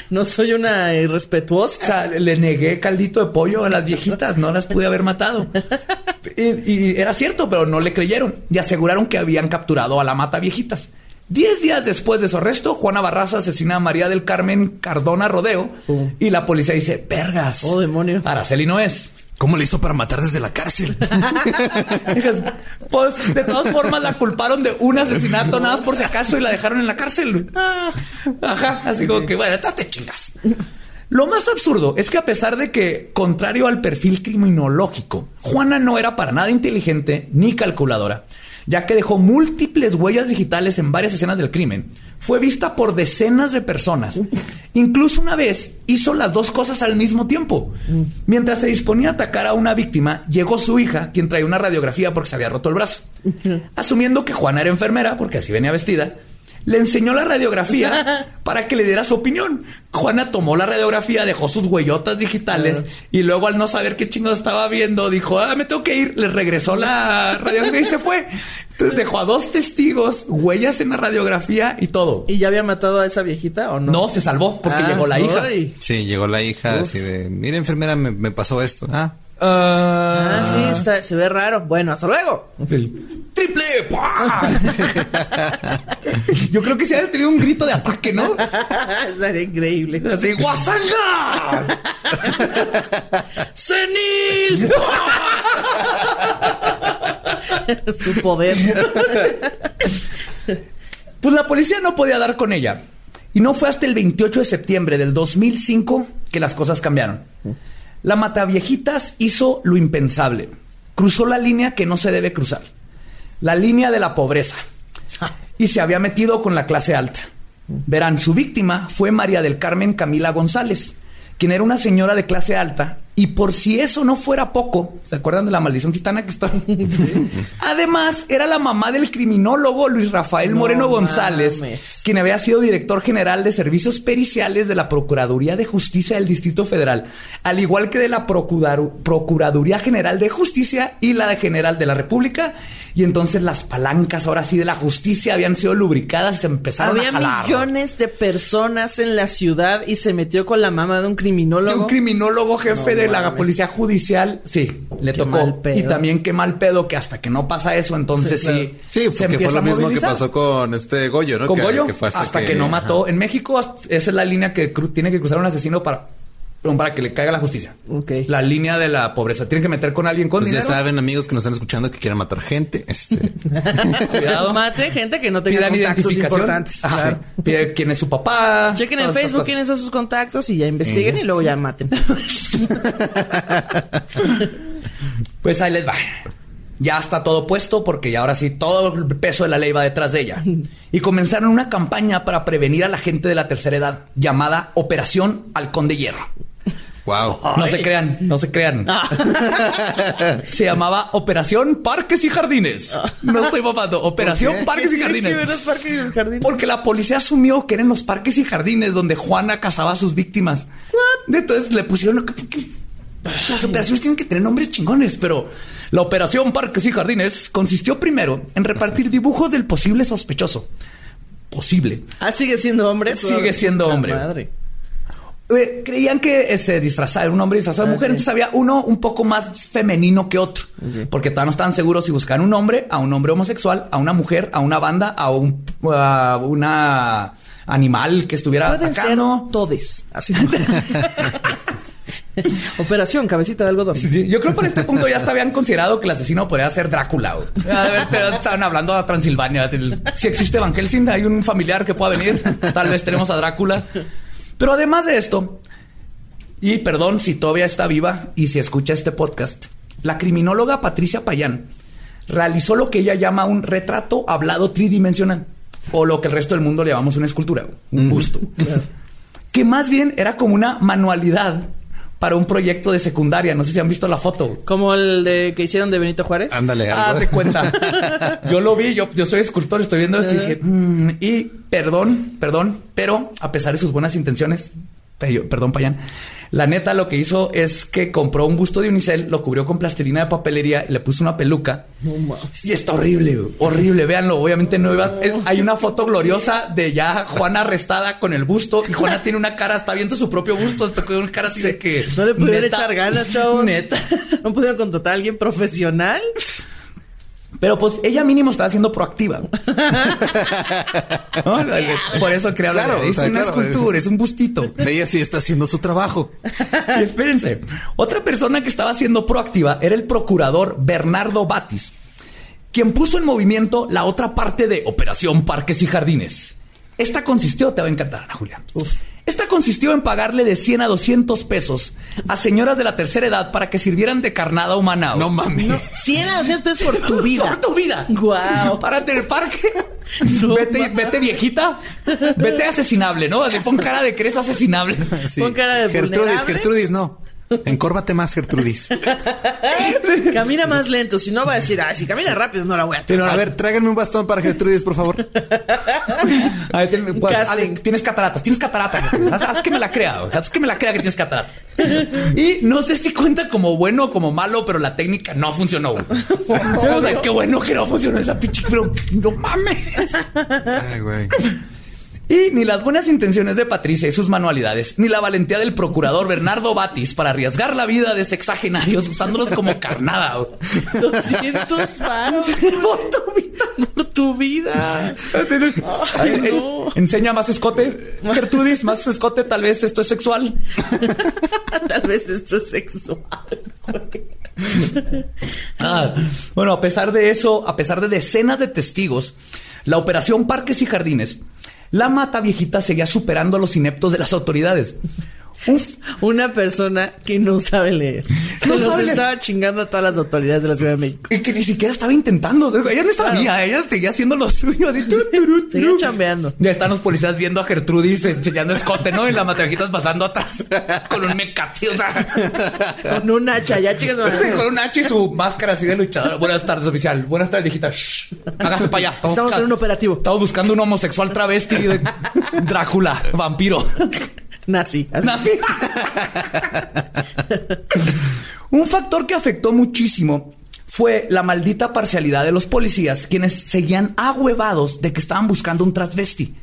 No soy una O irrespetuosa. sea, le negué caldito de pollo a las viejitas, no las pude haber matado. Y, y era cierto, pero no le creyeron y aseguraron que habían capturado a la mata viejitas. Diez días después de su arresto, Juana Barraza asesina a María del Carmen Cardona Rodeo y la policía dice, vergas. Oh, demonios. Araceli no es. ¿Cómo le hizo para matar desde la cárcel? Pues de todas formas la culparon de un asesinato nada más por si acaso y la dejaron en la cárcel. Ajá, así como que bueno, te chingas. Lo más absurdo es que a pesar de que, contrario al perfil criminológico, Juana no era para nada inteligente ni calculadora, ya que dejó múltiples huellas digitales en varias escenas del crimen, fue vista por decenas de personas. Incluso una vez hizo las dos cosas al mismo tiempo. Mientras se disponía a atacar a una víctima, llegó su hija, quien traía una radiografía porque se había roto el brazo. Asumiendo que Juana era enfermera, porque así venía vestida, le enseñó la radiografía para que le diera su opinión. Juana tomó la radiografía, dejó sus huellotas digitales y luego al no saber qué chingados estaba viendo, dijo, ah, me tengo que ir. Le regresó la radiografía y se fue. Entonces dejó a dos testigos, huellas en la radiografía y todo. ¿Y ya había matado a esa viejita o no? No, se salvó porque Ah, llegó la hija. ay. Sí, llegó la hija así de, mira enfermera, me, me pasó esto. Ah, Ah, sí, está- se ve raro. Bueno, hasta luego. El triple. Yo creo que se ha tenido un grito de ataque, ¿no? Estaría increíble. Así, ¡Guasanga! ¡Senil! Su poder. Pues la policía no podía dar con ella. Y no fue hasta el 28 de septiembre del 2005 que las cosas cambiaron. La Mataviejitas hizo lo impensable. Cruzó la línea que no se debe cruzar. La línea de la pobreza. Y se había metido con la clase alta. Verán, su víctima fue María del Carmen Camila González, quien era una señora de clase alta. Y por si eso no fuera poco, ¿se acuerdan de la maldición gitana que está? Además, era la mamá del criminólogo Luis Rafael No Moreno González, mames. quien había sido director general de servicios periciales de la Procuraduría de Justicia del Distrito Federal, al igual que de la Procurar- Procuraduría General de Justicia y la de General de la República. Y entonces las palancas, ahora sí, de la justicia habían sido lubricadas y se empezaron Había a jalar. millones de personas en la ciudad y se metió con la mamá de un De criminólogo. un criminólogo jefe No de la mames. policía judicial, sí, le Qué tocó. mal pedo. Y también qué mal pedo que hasta que no pasa eso, entonces Sí, sí, claro. sí, se porque fue lo mismo que pasó con este Goyo, ¿no? con que, Goyo que fue hasta, que, no mató. En México esa es la línea que tiene que cruzar un asesino para, perdón, para que le caiga la justicia. Ok. La línea de la pobreza. Tienen que meter con alguien con Pues ya dinero. saben, amigos que nos están escuchando que quieren matar gente. Este, Cuidado. Mate gente que no tenga Pidan contactos identificación. importantes. Ajá. Claro. Pide quién es su papá. Chequen en Facebook quiénes son sus contactos y ya investiguen y luego ya maten. Pues ahí les va. Ya está todo puesto porque ya ahora sí todo el peso de la ley va detrás de ella. Y comenzaron una campaña para prevenir a la gente de la tercera edad llamada Operación Halcón de Hierro. Wow. No se crean, no se crean. se llamaba Operación Parques y Jardines. No estoy papando. Operación qué? Parques y que Jardines. ver los parques y los jardines. Porque la policía asumió que eran los parques y jardines donde Juana cazaba a sus víctimas. Entonces le pusieron... Las operaciones tienen que tener nombres chingones, pero la operación Parques y Jardines consistió primero en repartir dibujos del posible sospechoso. Posible. Ah, sigue siendo hombre. Sigue siendo hombre. Madre. Eh, creían que se disfrazaba, era un hombre disfrazado de Ah, mujer, entonces había uno un poco más femenino que otro, porque todavía no estaban seguros si buscaban un hombre, a un hombre homosexual, a una mujer, a una banda, a un a una animal que estuviera Pueden ser todes. Así. Operación Cabecita de Algodón. Sí, Yo creo que por este punto ya hasta habían considerado que el asesino podría ser Drácula. güey. A ver, te- estaban hablando a Transilvania. Si existe Van Helsing, hay un familiar que pueda venir. Tal vez tenemos a Drácula. Pero además de esto, y perdón si todavía está viva y si escucha este podcast, la criminóloga Patricia Payán realizó lo que ella llama un retrato hablado tridimensional. O lo que el resto del mundo le llamamos una escultura, un busto. Que más bien era como una manualidad para un proyecto de secundaria. No sé si han visto la foto. Como el de que hicieron de Benito Juárez. Ándale, Ah, de cuenta. Yo lo vi, yo, yo soy escultor, estoy viendo esto y dije, "Mm", y perdón, perdón, pero a pesar de sus buenas intenciones, perdón, Payán, la neta lo que hizo es que compró un busto de unicel, lo cubrió con plastilina de papelería y le puso una peluca. Y está horrible, horrible, véanlo. Obviamente no iba. eh, Hay una foto gloriosa de ya Juana arrestada con el busto y Juana tiene una cara, está viendo su propio busto, está con una cara así de que. No le pudieron neta, echar ganas, chavos. Neta. ¿No pudieron contratar a alguien profesional? Pero pues ella mínimo estaba siendo proactiva. ¿No? Por eso hablar. Claro, es o sea, una claro. escultura, es un bustito. Ella sí está haciendo su trabajo. Y espérense. Otra persona que estaba siendo proactiva era el procurador Bernardo Batis, quien puso en movimiento la otra parte de Operación Parques y Jardines. Esta consistió, te va a encantar, Ana Julia. Esta consistió en pagarle de 100 a 200 pesos a señoras de la tercera edad para que sirvieran de carnada humana. No mames. 100 a 200 pesos por tu vida. Por tu vida. Guau. Párate en el parque. No vete, mames. vete viejita. Vete asesinable, ¿no? Le pon cara de que eres asesinable. Sí. Con cara de Gertrudis, vulnerable. Gertrudis, no. Encórvate más, Gertrudis. Camina más lento, si no va a decir, ay, si camina rápido no la voy a no, A ver, tráiganme un bastón para Gertrudis, por favor. A ver, ten- pues, Casting. Ale, tienes cataratas, tienes cataratas. Haz, haz que me la crea, güey. haz que me la crea que tienes cataratas. Y no sé si cuenta como bueno o como malo, pero la técnica no funcionó. güey. o sea, qué bueno que no funcionó esa pinche, pero no mames. Ay, güey. Y ni las buenas intenciones de Patricia y sus manualidades, ni la valentía del procurador Bernardo Batis para arriesgar la vida de sexagenarios usándolos como carnada. güey. 200 varos Por tu vida. por tu vida. Ay, eh, no. Enseña más escote. Gertrudis, más escote, tal vez esto es sexual. Tal vez esto es sexual. Ah, bueno, a pesar de eso, a pesar de decenas de testigos, la operación Parques y Jardines, la mata viejita seguía superando a los ineptos de las autoridades. Uf, Una persona que no sabe leer. Se No los sabe leer. estaba chingando a todas las autoridades de la Ciudad de México. y que ni siquiera estaba intentando. Ella no sabía, ella seguía haciendo lo suyo. Así, tu, Seguía chambeando. Ya están los policías viendo a Gertrudis enseñando escote, ¿no? Y la mata viejitas pasando atrás con un mecate, o sea. Con un hacha, ya chicas. Sí, con un H y su máscara así de luchadora. Buenas tardes, oficial. Buenas tardes, viejita. Shh. Hágase para allá. Estamos busca- en un operativo. Estamos buscando un homosexual travesti de Drácula, vampiro. Nazi. Nazi. un factor que afectó muchísimo fue la maldita parcialidad de los policías, quienes seguían ahuevados de que estaban buscando un transvesti.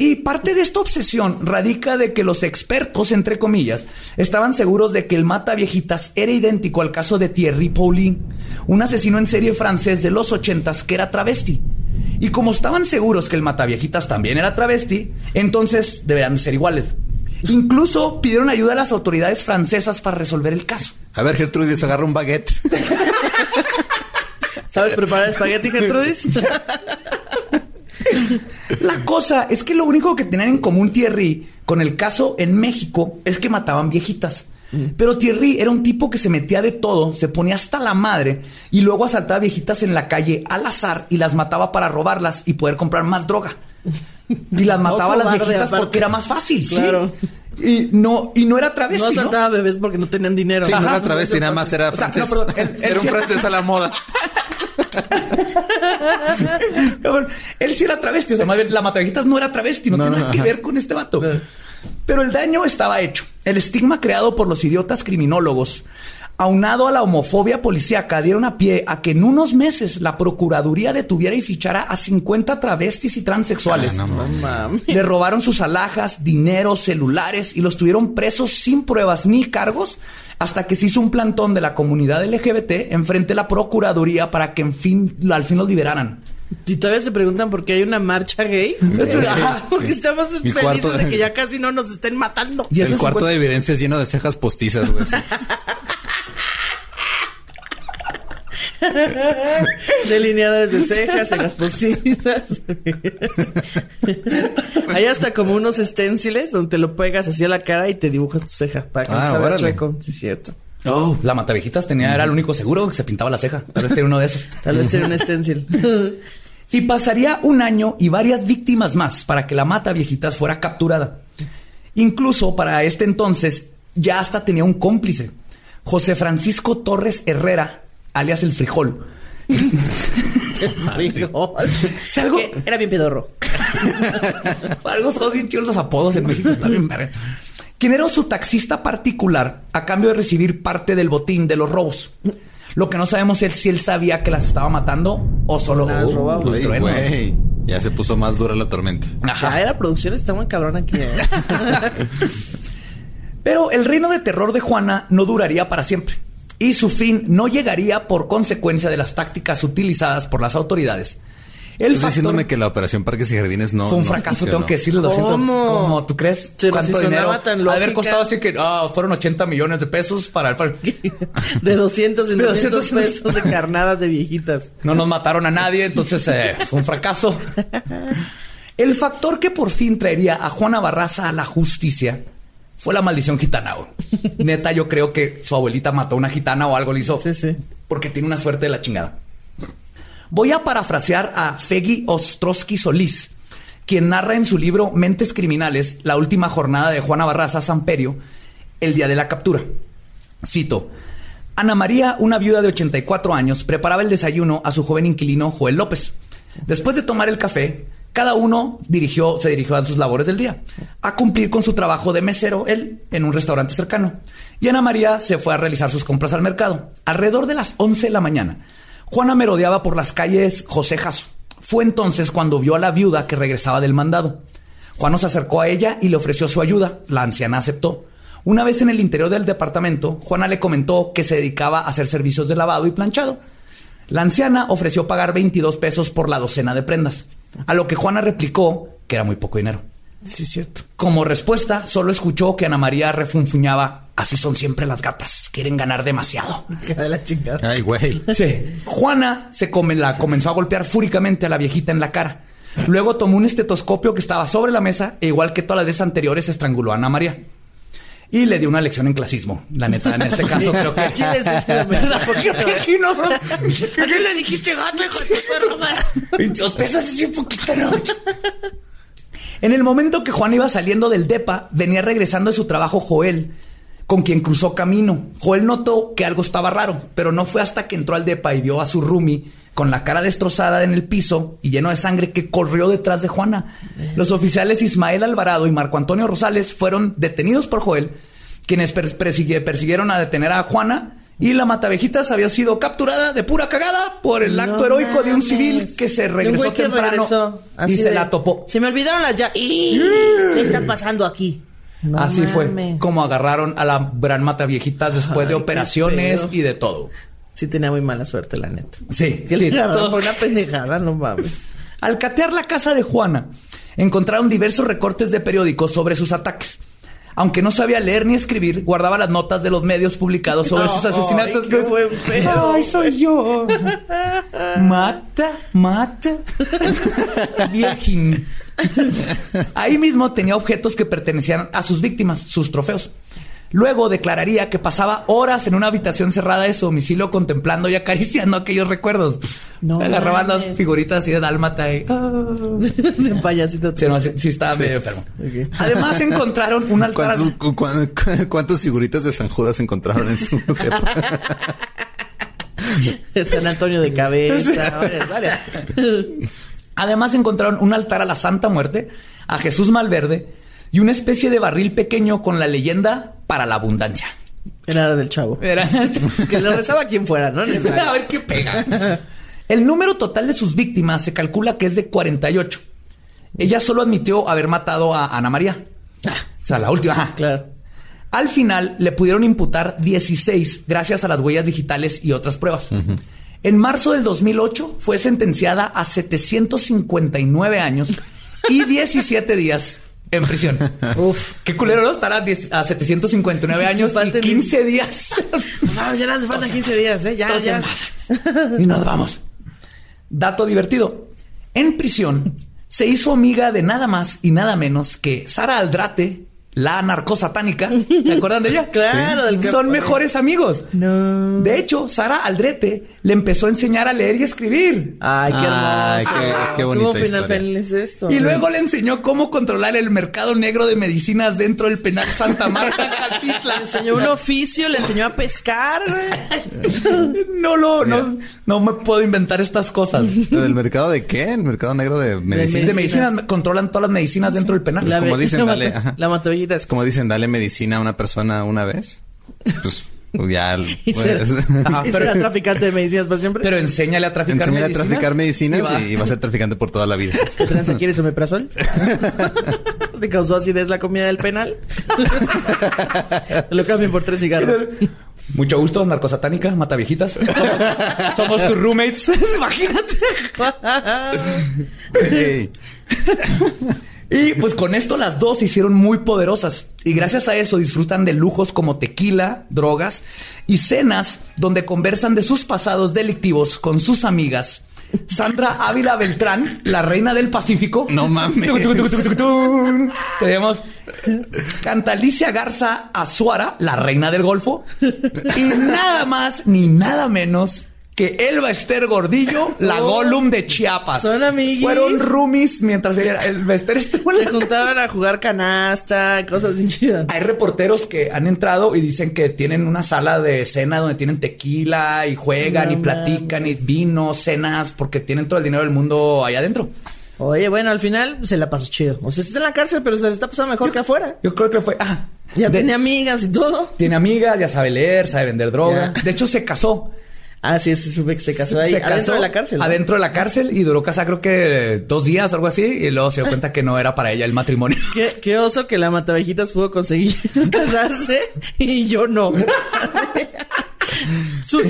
Y parte de esta obsesión radica de que los expertos, entre comillas, estaban seguros de que el mata viejitas era idéntico al caso de Thierry Paulin, un asesino en serie francés de los ochentas que era travesti. Y como estaban seguros que el mata viejitas también era travesti, entonces deberían ser iguales. Incluso pidieron ayuda a las autoridades francesas para resolver el caso. A ver, Gertrudis, agarra un baguette. ¿Sabes preparar espagueti, Gertrudis? La cosa es que lo único que tenían en común Thierry con el caso en México es que mataban viejitas. Pero Thierry era un tipo que se metía de todo, se ponía hasta la madre y luego asaltaba viejitas en la calle al azar y las mataba para robarlas y poder comprar más droga. Y las mataba a las viejitas aparte. porque era más fácil. ¿sí? Claro. Y no, y no era travesti. No ¿no? asaltaba bebés porque no tenían dinero. Sí, no era travesti, nada más era O sea, francés. no, perdón, él- él era un francés a la moda. Él sí era travesti, o sea, más bien, la matavijitas no era travesti, no, No, tiene no, nada que ajá. ver con este vato. Pero el daño estaba hecho. El estigma creado por los idiotas criminólogos, aunado a la homofobia policíaca, dieron a pie a que en unos meses la Procuraduría detuviera y fichara a 50 travestis y transexuales. Ah, no mames. Mami. Le robaron sus alhajas, dinero, celulares y los tuvieron presos sin pruebas ni cargos hasta que se hizo un plantón de la comunidad LGBT enfrente de la Procuraduría para que en fin, al fin los liberaran. Y todavía se preguntan por qué hay una marcha gay. Ajá. Porque estamos Mi felices cuarto- de que ya casi no nos estén matando. Y el cuarto de evidencia es lleno de cejas postizas, güey. Delineadores de cejas, cejas postizas. Hay hasta como unos esténciles donde te lo pegas así a la cara y te dibujas tu ceja para que Ah, no chueco. Sí, es cierto. Oh, la matavejitas tenía, era el único seguro que se pintaba la ceja. Tal vez tenía uno de esos. Tal vez tiene un esténcil. Y pasaría un año y varias víctimas más para que la mata viejitas fuera capturada. Incluso para este entonces ya hasta tenía un cómplice, José Francisco Torres Herrera, alias el frijol. Frijol. Si algo- Era bien pedorro. Algo son bien chidos los apodos en México, está bien verga. Quien era su taxista particular a cambio de recibir parte del botín de los robos. Lo que no sabemos es si él sabía que las estaba matando o solo Las uh, robaba. truenos. güey. Ya se puso más dura la tormenta. Ajá. Ya, la producción está muy cabrona aquí. ¿eh? Pero el reino de terror de Juana no duraría para siempre. Y su fin no llegaría por consecuencia de las tácticas utilizadas por las autoridades. El Estás factor diciéndome que la operación Parques y Jardines no. fue un no fracaso, funcionó. tengo que decirlo. Lo siento. ¿Cómo? ¿Cómo? ¿Tú crees? Pero ¿Cuánto dinero? tan haber costado así que ah, fueron 80 millones de pesos para el parque. De 200 en De 200 200 pesos de carnadas de viejitas. No nos mataron a nadie, entonces eh, fue un fracaso. El factor que por fin traería a Juana Barraza a la justicia fue la maldición gitana. güey. Neta, yo creo que su abuelita mató a una gitana o algo le hizo. Sí, sí. Porque tiene una suerte de la chingada. Voy a parafrasear a Feggy Ostrowski Solís, quien narra en su libro Mentes Criminales la última jornada de Juana Barraza Samperio, el día de la captura. Cito. Ana María, una viuda de 84 años, preparaba el desayuno a su joven inquilino Joel López. Después de tomar el café, cada uno dirigió, se dirigió a sus labores del día, a cumplir con su trabajo de mesero, él, en un restaurante cercano. Y Ana María se fue a realizar sus compras al mercado. Alrededor de las 11 de la mañana, Juana merodeaba por las calles José Jasso. Fue entonces cuando vio a la viuda que regresaba del mandado. Juan se acercó a ella y le ofreció su ayuda. La anciana aceptó. Una vez en el interior del departamento, Juana le comentó que se dedicaba a hacer servicios de lavado y planchado. La anciana ofreció pagar 22 pesos por la docena de prendas, a lo que Juana replicó que era muy poco dinero. Sí, es cierto. Como respuesta, solo escuchó que Ana María refunfuñaba, así son siempre las gatas, quieren ganar demasiado. De la chingada. Ay, güey. Sí. Juana se come- la comenzó a golpear fúricamente a la viejita en la cara. Luego tomó un estetoscopio que estaba sobre la mesa e igual que todas las veces anteriores estranguló a Ana María. Y le dio una lección en clasismo. La neta, en este caso creo que... Se lo merece. ¿Por qué qué le dijiste gato, hijo de tu perra madre? 22 pesos es un poquito, ¿no? En el momento que Juan iba saliendo del DEPA, venía regresando de su trabajo Joel, con quien cruzó camino. Joel notó que algo estaba raro, pero no fue hasta que entró al DEPA y vio a su roomie con la cara destrozada en el piso y lleno de sangre que corrió detrás de Juana. Los oficiales Ismael Alvarado y Marco Antonio Rosales fueron detenidos por Joel, quienes persiguieron a detener a Juana. Y la matavejitas había sido capturada de pura cagada por el No acto heroico de un civil que se regresó que temprano regresó, y se de, la topó. Se me olvidaron las llaves. ¿Qué está pasando aquí? No Así fue como agarraron a la gran mataviejitas después de Ay, operaciones y de todo. Sí tenía muy mala suerte, la neta. Sí, Que sí, le todo. una pendejada, no mames. Al catear la casa de Juana, encontraron diversos recortes de periódicos sobre sus ataques. Aunque no sabía leer ni escribir, guardaba las notas de los medios publicados sobre sus Ay, asesinatos. qué buen pedo. Ay, soy yo. Mata, mata. Virgin. Ahí mismo tenía objetos que pertenecían a sus víctimas, sus trofeos. Luego declararía que pasaba horas en una habitación cerrada de su domicilio contemplando y acariciando aquellos recuerdos. No Agarraban las figuritas así de dálmata y... De payasito. Sí, no, sí, sí estaba medio enfermo. Además encontraron un altar... ¿Cuántos- cu- cu- cu- ¿Cuántas figuritas de San Judas encontraron en su San Antonio de cabeza. varias, varias. Además encontraron un altar a la Santa Muerte, a Jesús Malverde y una especie de barril pequeño con la leyenda para la abundancia. Era del chavo. Era- Que lo rezaba quien fuera, ¿no? a ver qué pega. El número total de sus víctimas se calcula que es de 48. Ella solo admitió haber matado a Ana María. O sea, la última. ajá. Claro. Al final le pudieron imputar 16 gracias a las huellas digitales y otras pruebas. En marzo del 2008 fue sentenciada a 759 años y 17 días en prisión. Uf. Qué culero, ¿no? Estar a, 10 a 759 años y Faltan 15 días. Ah, ya nos faltan 15 días, ¿eh? Ya, ya. Y nos vamos. Dato divertido. En prisión se hizo amiga de nada más y nada menos que Sara Aldrate la narcosatánica. ¿Se acuerdan de ella? Claro, del que- Son mejores amigos. No. De hecho, Sara Aldrete le empezó a enseñar a leer y escribir. Ay, qué Ay, hermoso. qué- qué bonita ¿Cómo final historia. feliz es esto? Y luego le enseñó cómo controlar el mercado negro de medicinas dentro del penal Santa Marta, le enseñó un oficio, le enseñó a pescar. No lo, no, no me puedo inventar estas cosas. ¿Lo del mercado de qué? ¿El mercado negro de medicina? De medicinas, controlan todas las medicinas dentro del penal. La- como dicen, la dale. La matavellita es Es como dicen, dale medicina a una persona una vez. Pues ya. Y pues, Ajá, y pero- será traficante de medicinas para siempre. Pero enséñale a traficar Enseñar a medicinas. traficar medicinas Y va. y va a ser traficante por toda la vida. ¿Qué tranza quieres omeprazol? ¿Te causó acidez la comida del penal? Lo cambian por tres cigarros. Mucho gusto, narcosatánica, mata viejitas. Somos, somos tus roommates. Imagínate. Ey. Y pues con esto las dos se hicieron muy poderosas. Y gracias a eso disfrutan de lujos como tequila, drogas y cenas donde conversan de sus pasados delictivos con sus amigas. Sandra Ávila Beltrán, la reina del Pacífico. No mames. Tenemos Cantalicia Garza Azuara, la reina del Golfo. Y nada más ni nada menos que Elba Esther Gordillo, la Oh. Gollum de Chiapas. Son. Fueron roomies mientras Elba Esther estuvo en Se juntaban a jugar canasta, cosas bien chidas. hay reporteros que han entrado y dicen que tienen una sala de cena donde tienen tequila y juegan No y platican y vino, cenas, porque tienen todo el dinero del mundo allá adentro. Oye, bueno, al final se la pasó chido. O sea, está en la cárcel, pero se la está pasando mejor que afuera. Yo creo que fue. Ah, Ya de- tenía amigas y todo. tiene amigas, ya sabe leer, sabe vender droga. Ya. De hecho, se casó. Ah, sí, se sube que se casó ahí. Se adentro casó de la cárcel. ¿no? Adentro de la cárcel y duró casada, creo que dos días, algo así. Y luego se dio cuenta que no era para ella el matrimonio. Qué, qué oso que la Matavejitas pudo conseguir casarse y yo no.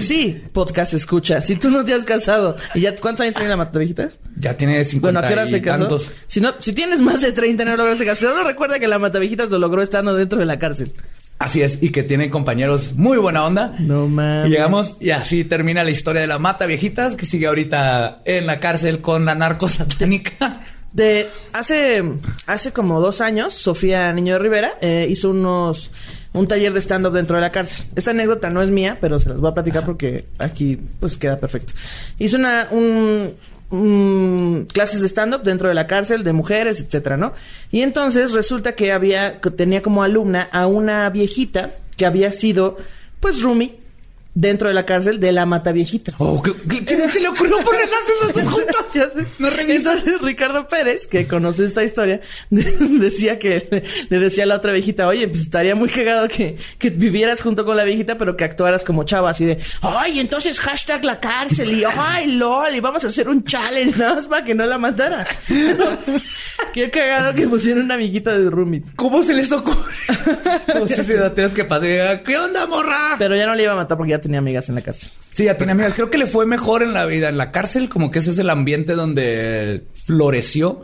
Sí, podcast escucha. Si tú no te has casado y ya cuántos años tiene la Matavejitas? Ya tiene 50 Bueno, ¿a qué hora se casó? tantos. Si no, si tienes más de 30 y no lograste casar, solo recuerda que la Matavejitas lo logró estando dentro de la cárcel. Así es, y que tiene compañeros muy buena onda. No mames. Y llegamos y así termina la historia de la mata viejitas que sigue ahorita en la cárcel con la narco satánica. De hace hace como dos años, Sofía Niño de Rivera eh, hizo unos un taller de stand-up dentro de la cárcel. Esta anécdota no es mía, pero se las voy a platicar porque aquí pues queda perfecto. Hizo una un, un- clases de stand-up dentro de la cárcel de mujeres, etcétera, ¿no? Y entonces resulta que había que tenía como alumna a una viejita que había sido pues roomie dentro de la cárcel de la mata viejita. Oh, ¿qué, qué- qué se le ocurrió poner las dos juntas? No. Entonces Ricardo Pérez, que conoce esta historia, de- decía que le, decía a la otra viejita, oye, pues estaría muy cagado que, que vivieras junto con la viejita, pero que actuaras como chava, así de, ay, entonces hashtag la cárcel y ay, lol, y vamos a hacer un challenge nada más para que no la matara. Qué cagado que pusieron una amiguita de Rumi. ¿Cómo se les ocurre? No sé si la tienes que pasar. ¿Qué onda, morra? Pero ya no le iba a matar porque ya tenía amigas en la cárcel. Sí, ya tiene amigas. Creo que le fue mejor en la vida. En la cárcel, como que ese es el ambiente donde floreció.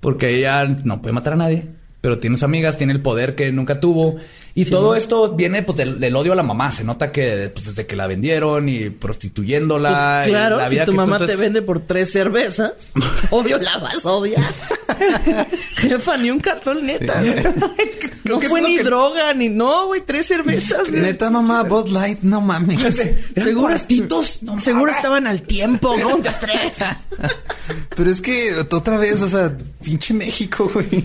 Porque ella no puede matar a nadie. Pero tiene sus amigas, tiene el poder que nunca tuvo. Y todo esto viene pues, del, del odio a la mamá. Se nota que pues, desde que la vendieron y prostituyéndola. Pues, y claro, la si tu mamá entonces- te vende por tres cervezas, obvio la vas a odiar. Jefa, ni un cartón neta. Creo No que fue ni que- droga, ni no, güey, tres cervezas. güey. Neta, mamá, Bud Light, no mames. Seguro- cuartitos. No Seguro mames. estaban al tiempo, ¿cómo que tres? Pero es que otra vez, o sea, pinche México, güey.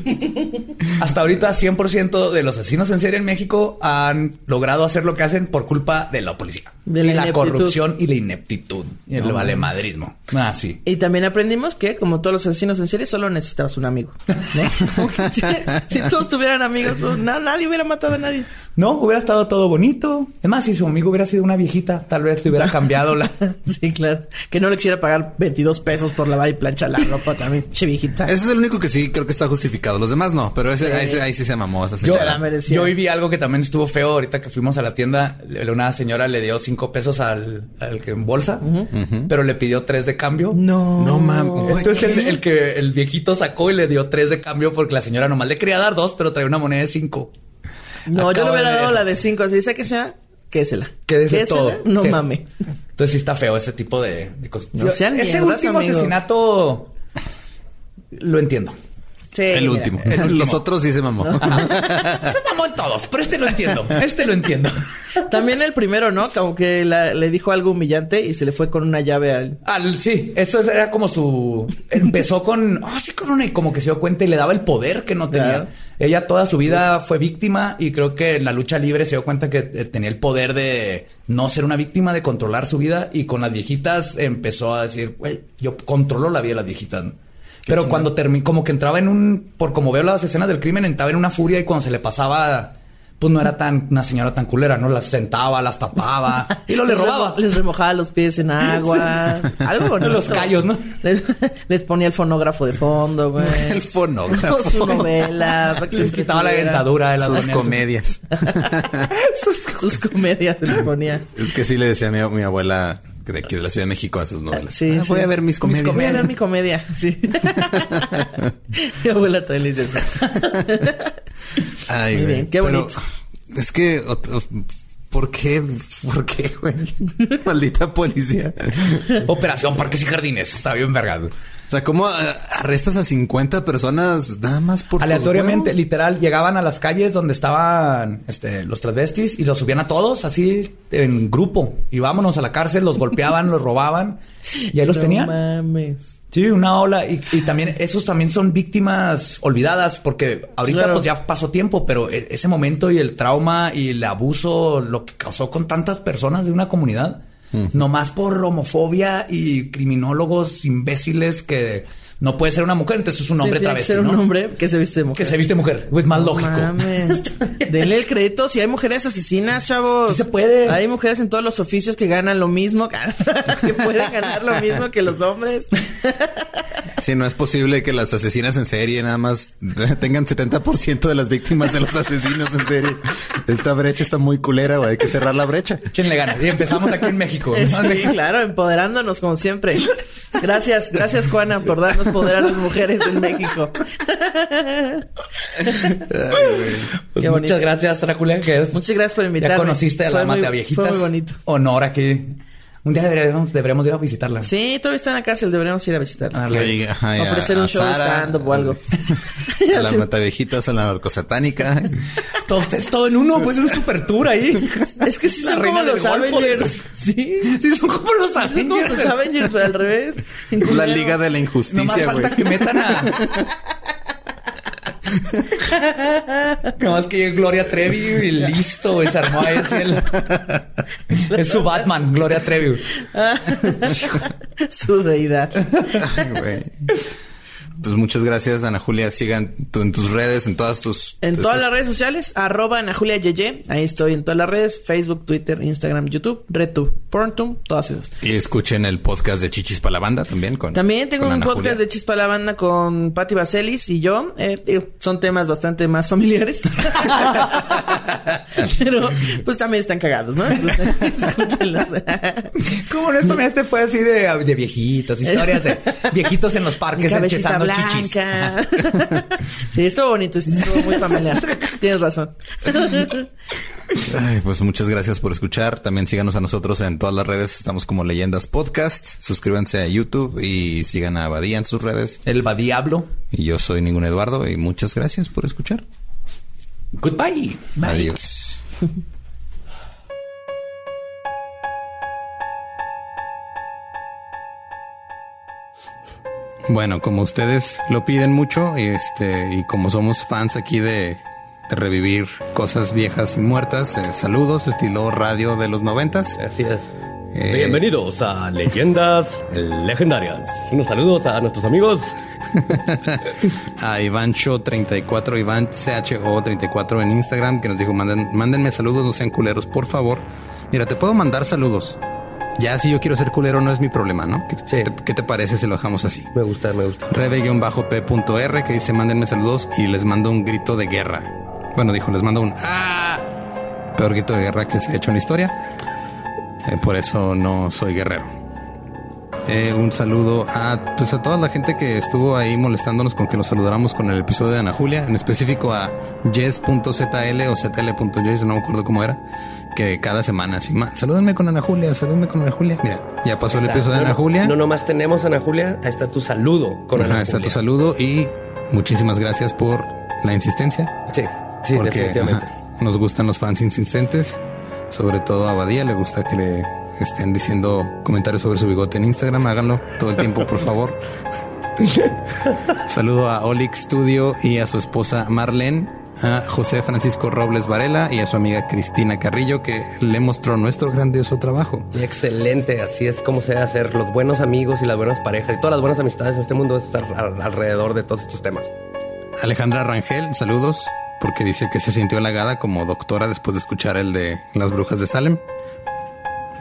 Hasta ahorita 100% de los asesinos en serie en México han logrado hacer lo que hacen por culpa de la policía. De y la la ineptitud. corrupción y la ineptitud. Y el valemadrismo. Ah, sí. Y también aprendimos que, como todos los asesinos en serie, solo necesitabas un amigo. ¿no? si, si todos tuvieran amigos, na- nadie hubiera matado a nadie. No, hubiera estado todo bonito. Es más, si su amigo hubiera sido una viejita, tal vez le hubiera cambiado la... Sí, claro. Que no le quisiera pagar 22 pesos por lavar y planchar la ropa también, che viejita. Ese es el único que sí creo que está justificado. Los demás no, pero ese, ahí, sí- ahí sí se mamó. Esa Yo, Se la merecía. yo hoy vi algo que también estuvo feo ahorita que fuimos a la tienda. Le- Una señora le dio cinco pesos al, al que en bolsa, pero le pidió tres de cambio. No. No mames. Entonces el, el que el viejito sacó y le dio tres de cambio porque la señora nomás le quería dar dos, pero traía una moneda de cinco. No, yo le hubiera dado la de 5. Así dice que sea, quésela. Quédese Quésela, todo. No Sí. mames. Entonces sí está feo ese tipo de, de cosas. No sean ese mierdas, último amigos. asesinato lo entiendo. Sí, el último. El último. Los otros sí se mamó. Se mamó en todos, pero este lo entiendo. Este lo entiendo. También el primero, ¿no? Como que la- le dijo algo humillante y se le fue con una llave al... Al, sí, eso era como su. Empezó con. Ah, sí, con una. Y como que se dio cuenta y le daba el poder que no tenía. Claro. Ella toda su vida fue víctima y creo que en la lucha libre se dio cuenta que eh, tenía el poder de no ser una víctima, de controlar su vida. Y con las viejitas empezó a decir, güey, yo controlo la vida de las viejitas. Pero cuando terminó, como que entraba en un. Por como veo las escenas del crimen, entraba en una furia y cuando se le pasaba. Pues no era tan una señora tan culera, ¿no? Las sentaba, las tapaba y lo le Les robaba. Les remojaba los pies en agua. Algo bonito. Los callos, ¿no? Les, les ponía el fonógrafo de fondo, güey. El fonógrafo. Su novela. para que se Les quitaba la dentadura de la Sus comedias. Sus, sus comedias se les ponía. Es que sí le decía a mi, mi abuela de aquí de la Ciudad de México a sus novelas. Sí, Ah, sí. Voy a ver mis comedias. Voy a ver mi comedia, sí. mi abuela también le dice eso. Ay, Muy bien, qué Pero bonito. Es que, ¿por qué? ¿Por qué, güey? Maldita policía. Operación Parques y Jardines. Está bien vergado. O sea, ¿cómo ah, arrestas a 50 personas nada más por Aleatoriamente, literal, llegaban a las calles donde estaban este, los transvestis y los subían a todos así en grupo. Y vámonos a la cárcel, los golpeaban, los robaban. Y ahí los no tenían. mames. Sí, una ola. Y, y también, esos también son víctimas olvidadas porque ahorita Claro. pues ya pasó tiempo, pero e- ese momento y el trauma y el abuso, lo que causó con tantas personas de una comunidad, nomás por homofobia y criminólogos imbéciles que no puede ser una mujer, entonces es un hombre Sí, tiene que travesti, ser un hombre que se viste de mujer. Que se viste mujer, es más No lógico. mames. Denle el crédito. Si hay mujeres asesinas, chavos. Sí se puede. Hay mujeres en todos los oficios que ganan lo mismo. que pueden ganar lo mismo que los hombres. Sí, no es posible que las asesinas en serie nada más tengan 70% de las víctimas de los asesinos en serie. Esta brecha está muy culera, güey. Hay que cerrar la brecha. Échenle ganas. Y empezamos aquí en México. Sí, claro, empoderándonos como siempre. Gracias, gracias Juana por darnos poder a las mujeres en México. Pues muchas gracias, Drácula, que es Muchas gracias por invitarme. Ya conociste a la Fue muy- mate a viejitas. Fue muy bonito. Honor aquí. Un día deberíamos, deberíamos ir a visitarla. Sí, todavía está en la cárcel, deberíamos ir a visitarla. Dale. Oiga, ajá, y a- Ofrecer un a show Sara, stand-up o algo. A las mataviejitas, a la narcosatánica. Todo, es todo en uno, pues es un super tour ahí. Es que sí La son reina como los Golfo Avengers. Sí. Sí, son como los Son como Avengers. los Avengers, pero al revés. La Liga de la Injusticia, güey. falta que metan a... Nomás que llegue Gloria Trevi y listo, güey, se armó ahí así el... Es su Batman, Gloria Trevi. Su deidad. Ay, güey. Pues muchas gracias, Ana Julia. Sigan tu- en tus redes, en todas tus... En todas las redes sociales, arroba Ana Julia Yeye. Ahí estoy en todas las redes. Facebook, Twitter, Instagram, YouTube, RedTube, Porntum, todas esas. Y escuchen el podcast de Chichis para la banda también. Con, También tengo con un Ana podcast Julia. de Chispa la Banda con Patti Vaselis y yo. Eh, son temas bastante más familiares. Pero pues también están cagados, ¿no? Entonces, escúchenlos. ¿Cómo no? Esto, mira, este fue así de, de viejitos, historias de viejitos en los parques chichis. Blanca. sí, estuvo bonito, estuvo muy familiar. Tienes razón. Ay, pues muchas gracias por escuchar. También síganos a nosotros en todas las redes. Estamos como Leyendas Podcast. Suscríbanse a YouTube y sigan a Badía en sus redes. El va diablo. Y yo soy Ningún Eduardo y muchas gracias por escuchar. Goodbye. Bye. Adiós. Bueno, como ustedes lo piden mucho y este y como somos fans aquí de, de revivir cosas viejas y muertas, eh, saludos estilo radio de los noventas. Así es. Eh, Bienvenidos a Leyendas Legendarias. Unos saludos a nuestros amigos. a Iván Show 34, Iván CHO 34 en Instagram, que nos dijo, manden, mándenme saludos, no sean culeros, por favor. Mira, te puedo mandar saludos. Ya si yo quiero ser culero no es mi problema, ¿no? ¿Qué, Sí. te, qué te parece si lo dejamos así? Me gusta, me gusta. Rebe-p.r que dice mándenme saludos y les mando un grito de guerra. Bueno, dijo, les mando un ¡Ah! Peor grito de guerra que se ha hecho en la historia. Eh, por eso no soy guerrero. Eh, un saludo a, pues a toda la gente que estuvo ahí molestándonos con que los saludáramos con el episodio de Ana Julia, en específico a Jess.zl o zl.jess, no me acuerdo cómo era, que cada semana así, "Ma, salúdenme con Ana Julia, salúdenme con Ana Julia. Mira, ya pasó el episodio de Ana Julia. No nomás tenemos a Ana Julia, ahí está tu saludo con Ajá, Ana está tu Julia. saludo y muchísimas gracias por la insistencia. Sí, sí, porque definitivamente. ajá, nos gustan los fans insistentes. Sobre todo a Badía le gusta que le estén diciendo comentarios sobre su bigote en Instagram. Háganlo todo el tiempo, por favor. Saludo a Olix Studio y a su esposa Marlene, a José Francisco Robles Varela y a su amiga Cristina Carrillo que le mostró nuestro grandioso trabajo. Excelente, así es como se debe hacer. Los buenos amigos y las buenas parejas y todas las buenas amistades en este mundo estar al- alrededor de todos estos temas. Alejandra Rangel, saludos, porque dice que se sintió halagada como doctora después de escuchar el de las brujas de Salem.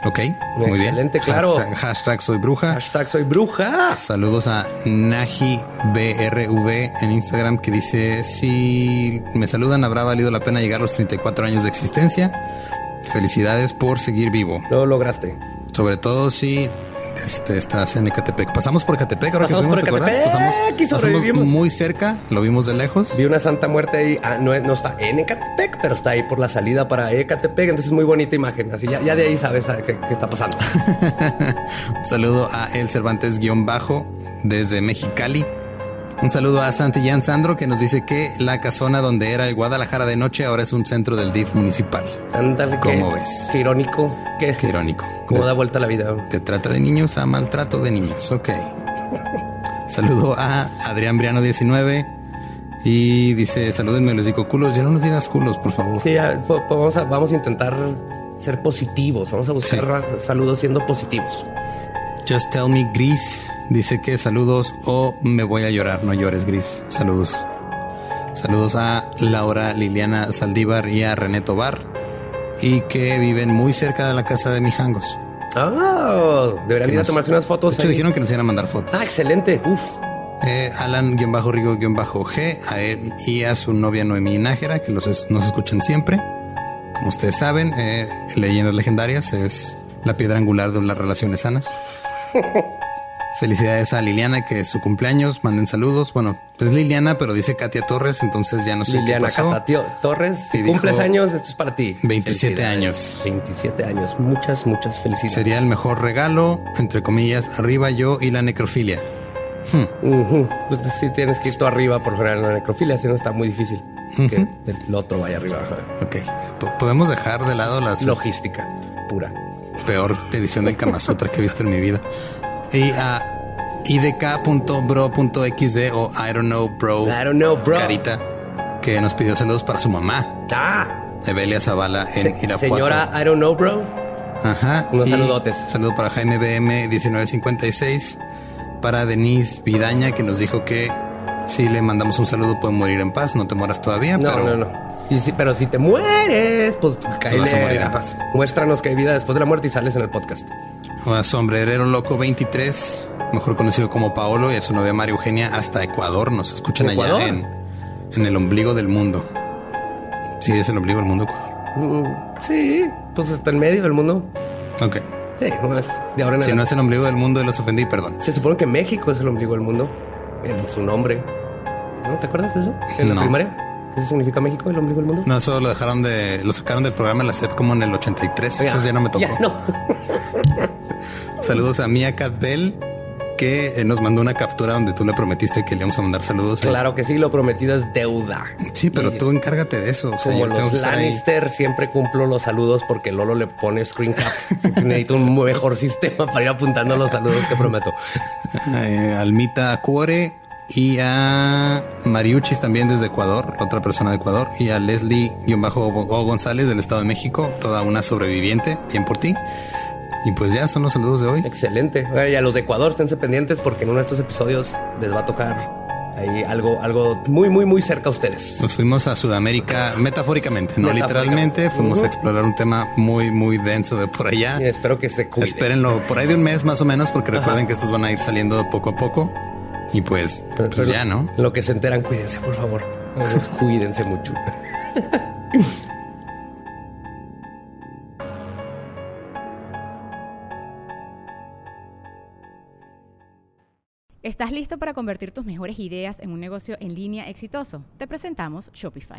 Ok, muy bien. Excelente, claro. Hashtag, hashtag soy bruja. Hashtag soy bruja. Saludos a Naji BRV en Instagram que dice si me saludan habrá valido la pena llegar a los 34 años de existencia. Felicidades por seguir vivo. Lo lograste. Sobre todo si este, estás en Ecatepec. Pasamos por Ecatepec ahora Pasamos que fuimos, por. Ecatepec Pasamos, pasamos muy cerca, lo vimos de lejos. Vi una santa muerte ahí. Ah, no, no está en Ecatepec, pero está ahí por la salida para Ecatepec. Entonces muy bonita imagen. Así ya, ya de ahí sabes ah, qué, qué está pasando. Un saludo a El Cervantes guion bajo desde Mexicali. Un saludo a Santillán Sandro que nos dice que la casona donde era el Guadalajara de noche ahora es un centro del DIF municipal. Ándale, qué- ¿Cómo ves? Qué irónico. Qué, Qué irónico. cómo De- da vuelta la vida. de trata de niños a maltrato de niños. Ok. Saludo a Adrián Briano 19 y dice salúdenme los digo culos. Ya no nos digas culos, por favor. Sí, ya, vamos, a, vamos a intentar ser positivos. Vamos a buscar saludos siendo positivos. Just tell me Gris dice que saludos o me voy a llorar. No llores, Gris. Saludos. Saludos a Laura Liliana Saldívar y a René Tobar y que viven muy cerca de la casa de Mijangos. Ah, deberían ir a tomarse unas fotos. De hecho, dijeron que nos iban a mandar fotos. Ah, excelente. Uf. Eh, Alan-Rigo-G, a él y a su novia Noemí Nájera, que los es- nos escuchan siempre. Como ustedes saben, eh, Leyendas Legendarias es la piedra angular de las relaciones sanas. Felicidades a Liliana, que es su cumpleaños. Manden saludos. Bueno, es Liliana, pero dice Katia Torres, entonces ya no sé Liliana qué pasó. Catatio Torres, si cumples años, esto es para ti. 27 Felicidades. años. 27 años. Muchas, muchas felicidades. Sería el mejor regalo, entre comillas, arriba yo y la necrofilia. Ujú. Pues sí, tienes que ir tú arriba por general en la necrofilia, si no está muy difícil que el otro vaya arriba. Ok, po- podemos dejar de lado las Logística pura. Peor edición del Kama Sutra que he visto en mi vida. Y a idk.bro.xd o I don't know bro. I don't know, bro. Carita que nos pidió saludos para su mamá, Ah, Evelia Zavala en se- Irapuato. señora, I don't know, bro. Ajá. unos saludotes. Saludo para Jaime BM 1956, para Denise Vidaña que nos dijo que si le mandamos un saludo puede morir en paz, no te mueras todavía, No, pero no, no. Y si- pero si te mueres, pues paz. Muéstranos que hay vida después de la muerte y sales en el podcast. a Sombrerero Loco 23, mejor conocido como Paolo, y a su novia María Eugenia hasta Ecuador. Nos escuchan ¿Ecuador? allá en, en el ombligo del mundo. Sí, es el ombligo del mundo, Ecuador. Mm, sí, pues está en medio del mundo. Ok. Sí, no es de ahora en Si no es el ombligo del mundo, los ofendí, perdón. Se supone que México es el ombligo del mundo. En su nombre. ¿No te acuerdas de eso? En la No. primaria. ¿Qué significa México, el ombligo del mundo? No, eso lo dejaron de, lo sacaron del programa en la SEP como en el 83. Ya, Entonces ya no me tocó. ya, no. Saludos a Mia Cadel, que eh, nos mandó una captura donde tú le prometiste que le íbamos a mandar saludos. Claro que sí, lo prometido es deuda. Sí, pero Y tú encárgate de eso. O sea, Como los. Lannister, siempre cumplo los saludos porque Lolo le pone screen cap. Necesito un mejor sistema para ir apuntando los saludos que prometo. Eh, Almita Cuore y a Mariuchis también desde Ecuador, otra persona de Ecuador, y a Leslie-O González del Estado de México, toda una sobreviviente, bien por ti. Y pues ya son los saludos de hoy. Excelente. Y a los de Ecuador, esténse pendientes porque en uno de estos episodios les va a tocar ahí algo, algo muy, muy, muy cerca a ustedes. Nos fuimos a Sudamérica metafóricamente, no Metafóricamente. literalmente. Fuimos Ujú. a explorar un tema muy, muy denso de por allá. Y espero que se cuiden. Espérenlo por ahí de un mes más o menos, porque recuerden que estos van a ir saliendo poco a poco. Y pues, Pero- pues pero ya, ¿no? Lo que se enteran, cuídense, por favor. Pues cuídense mucho. ¿Estás listo para convertir tus mejores ideas en un negocio en línea exitoso? Te presentamos Shopify.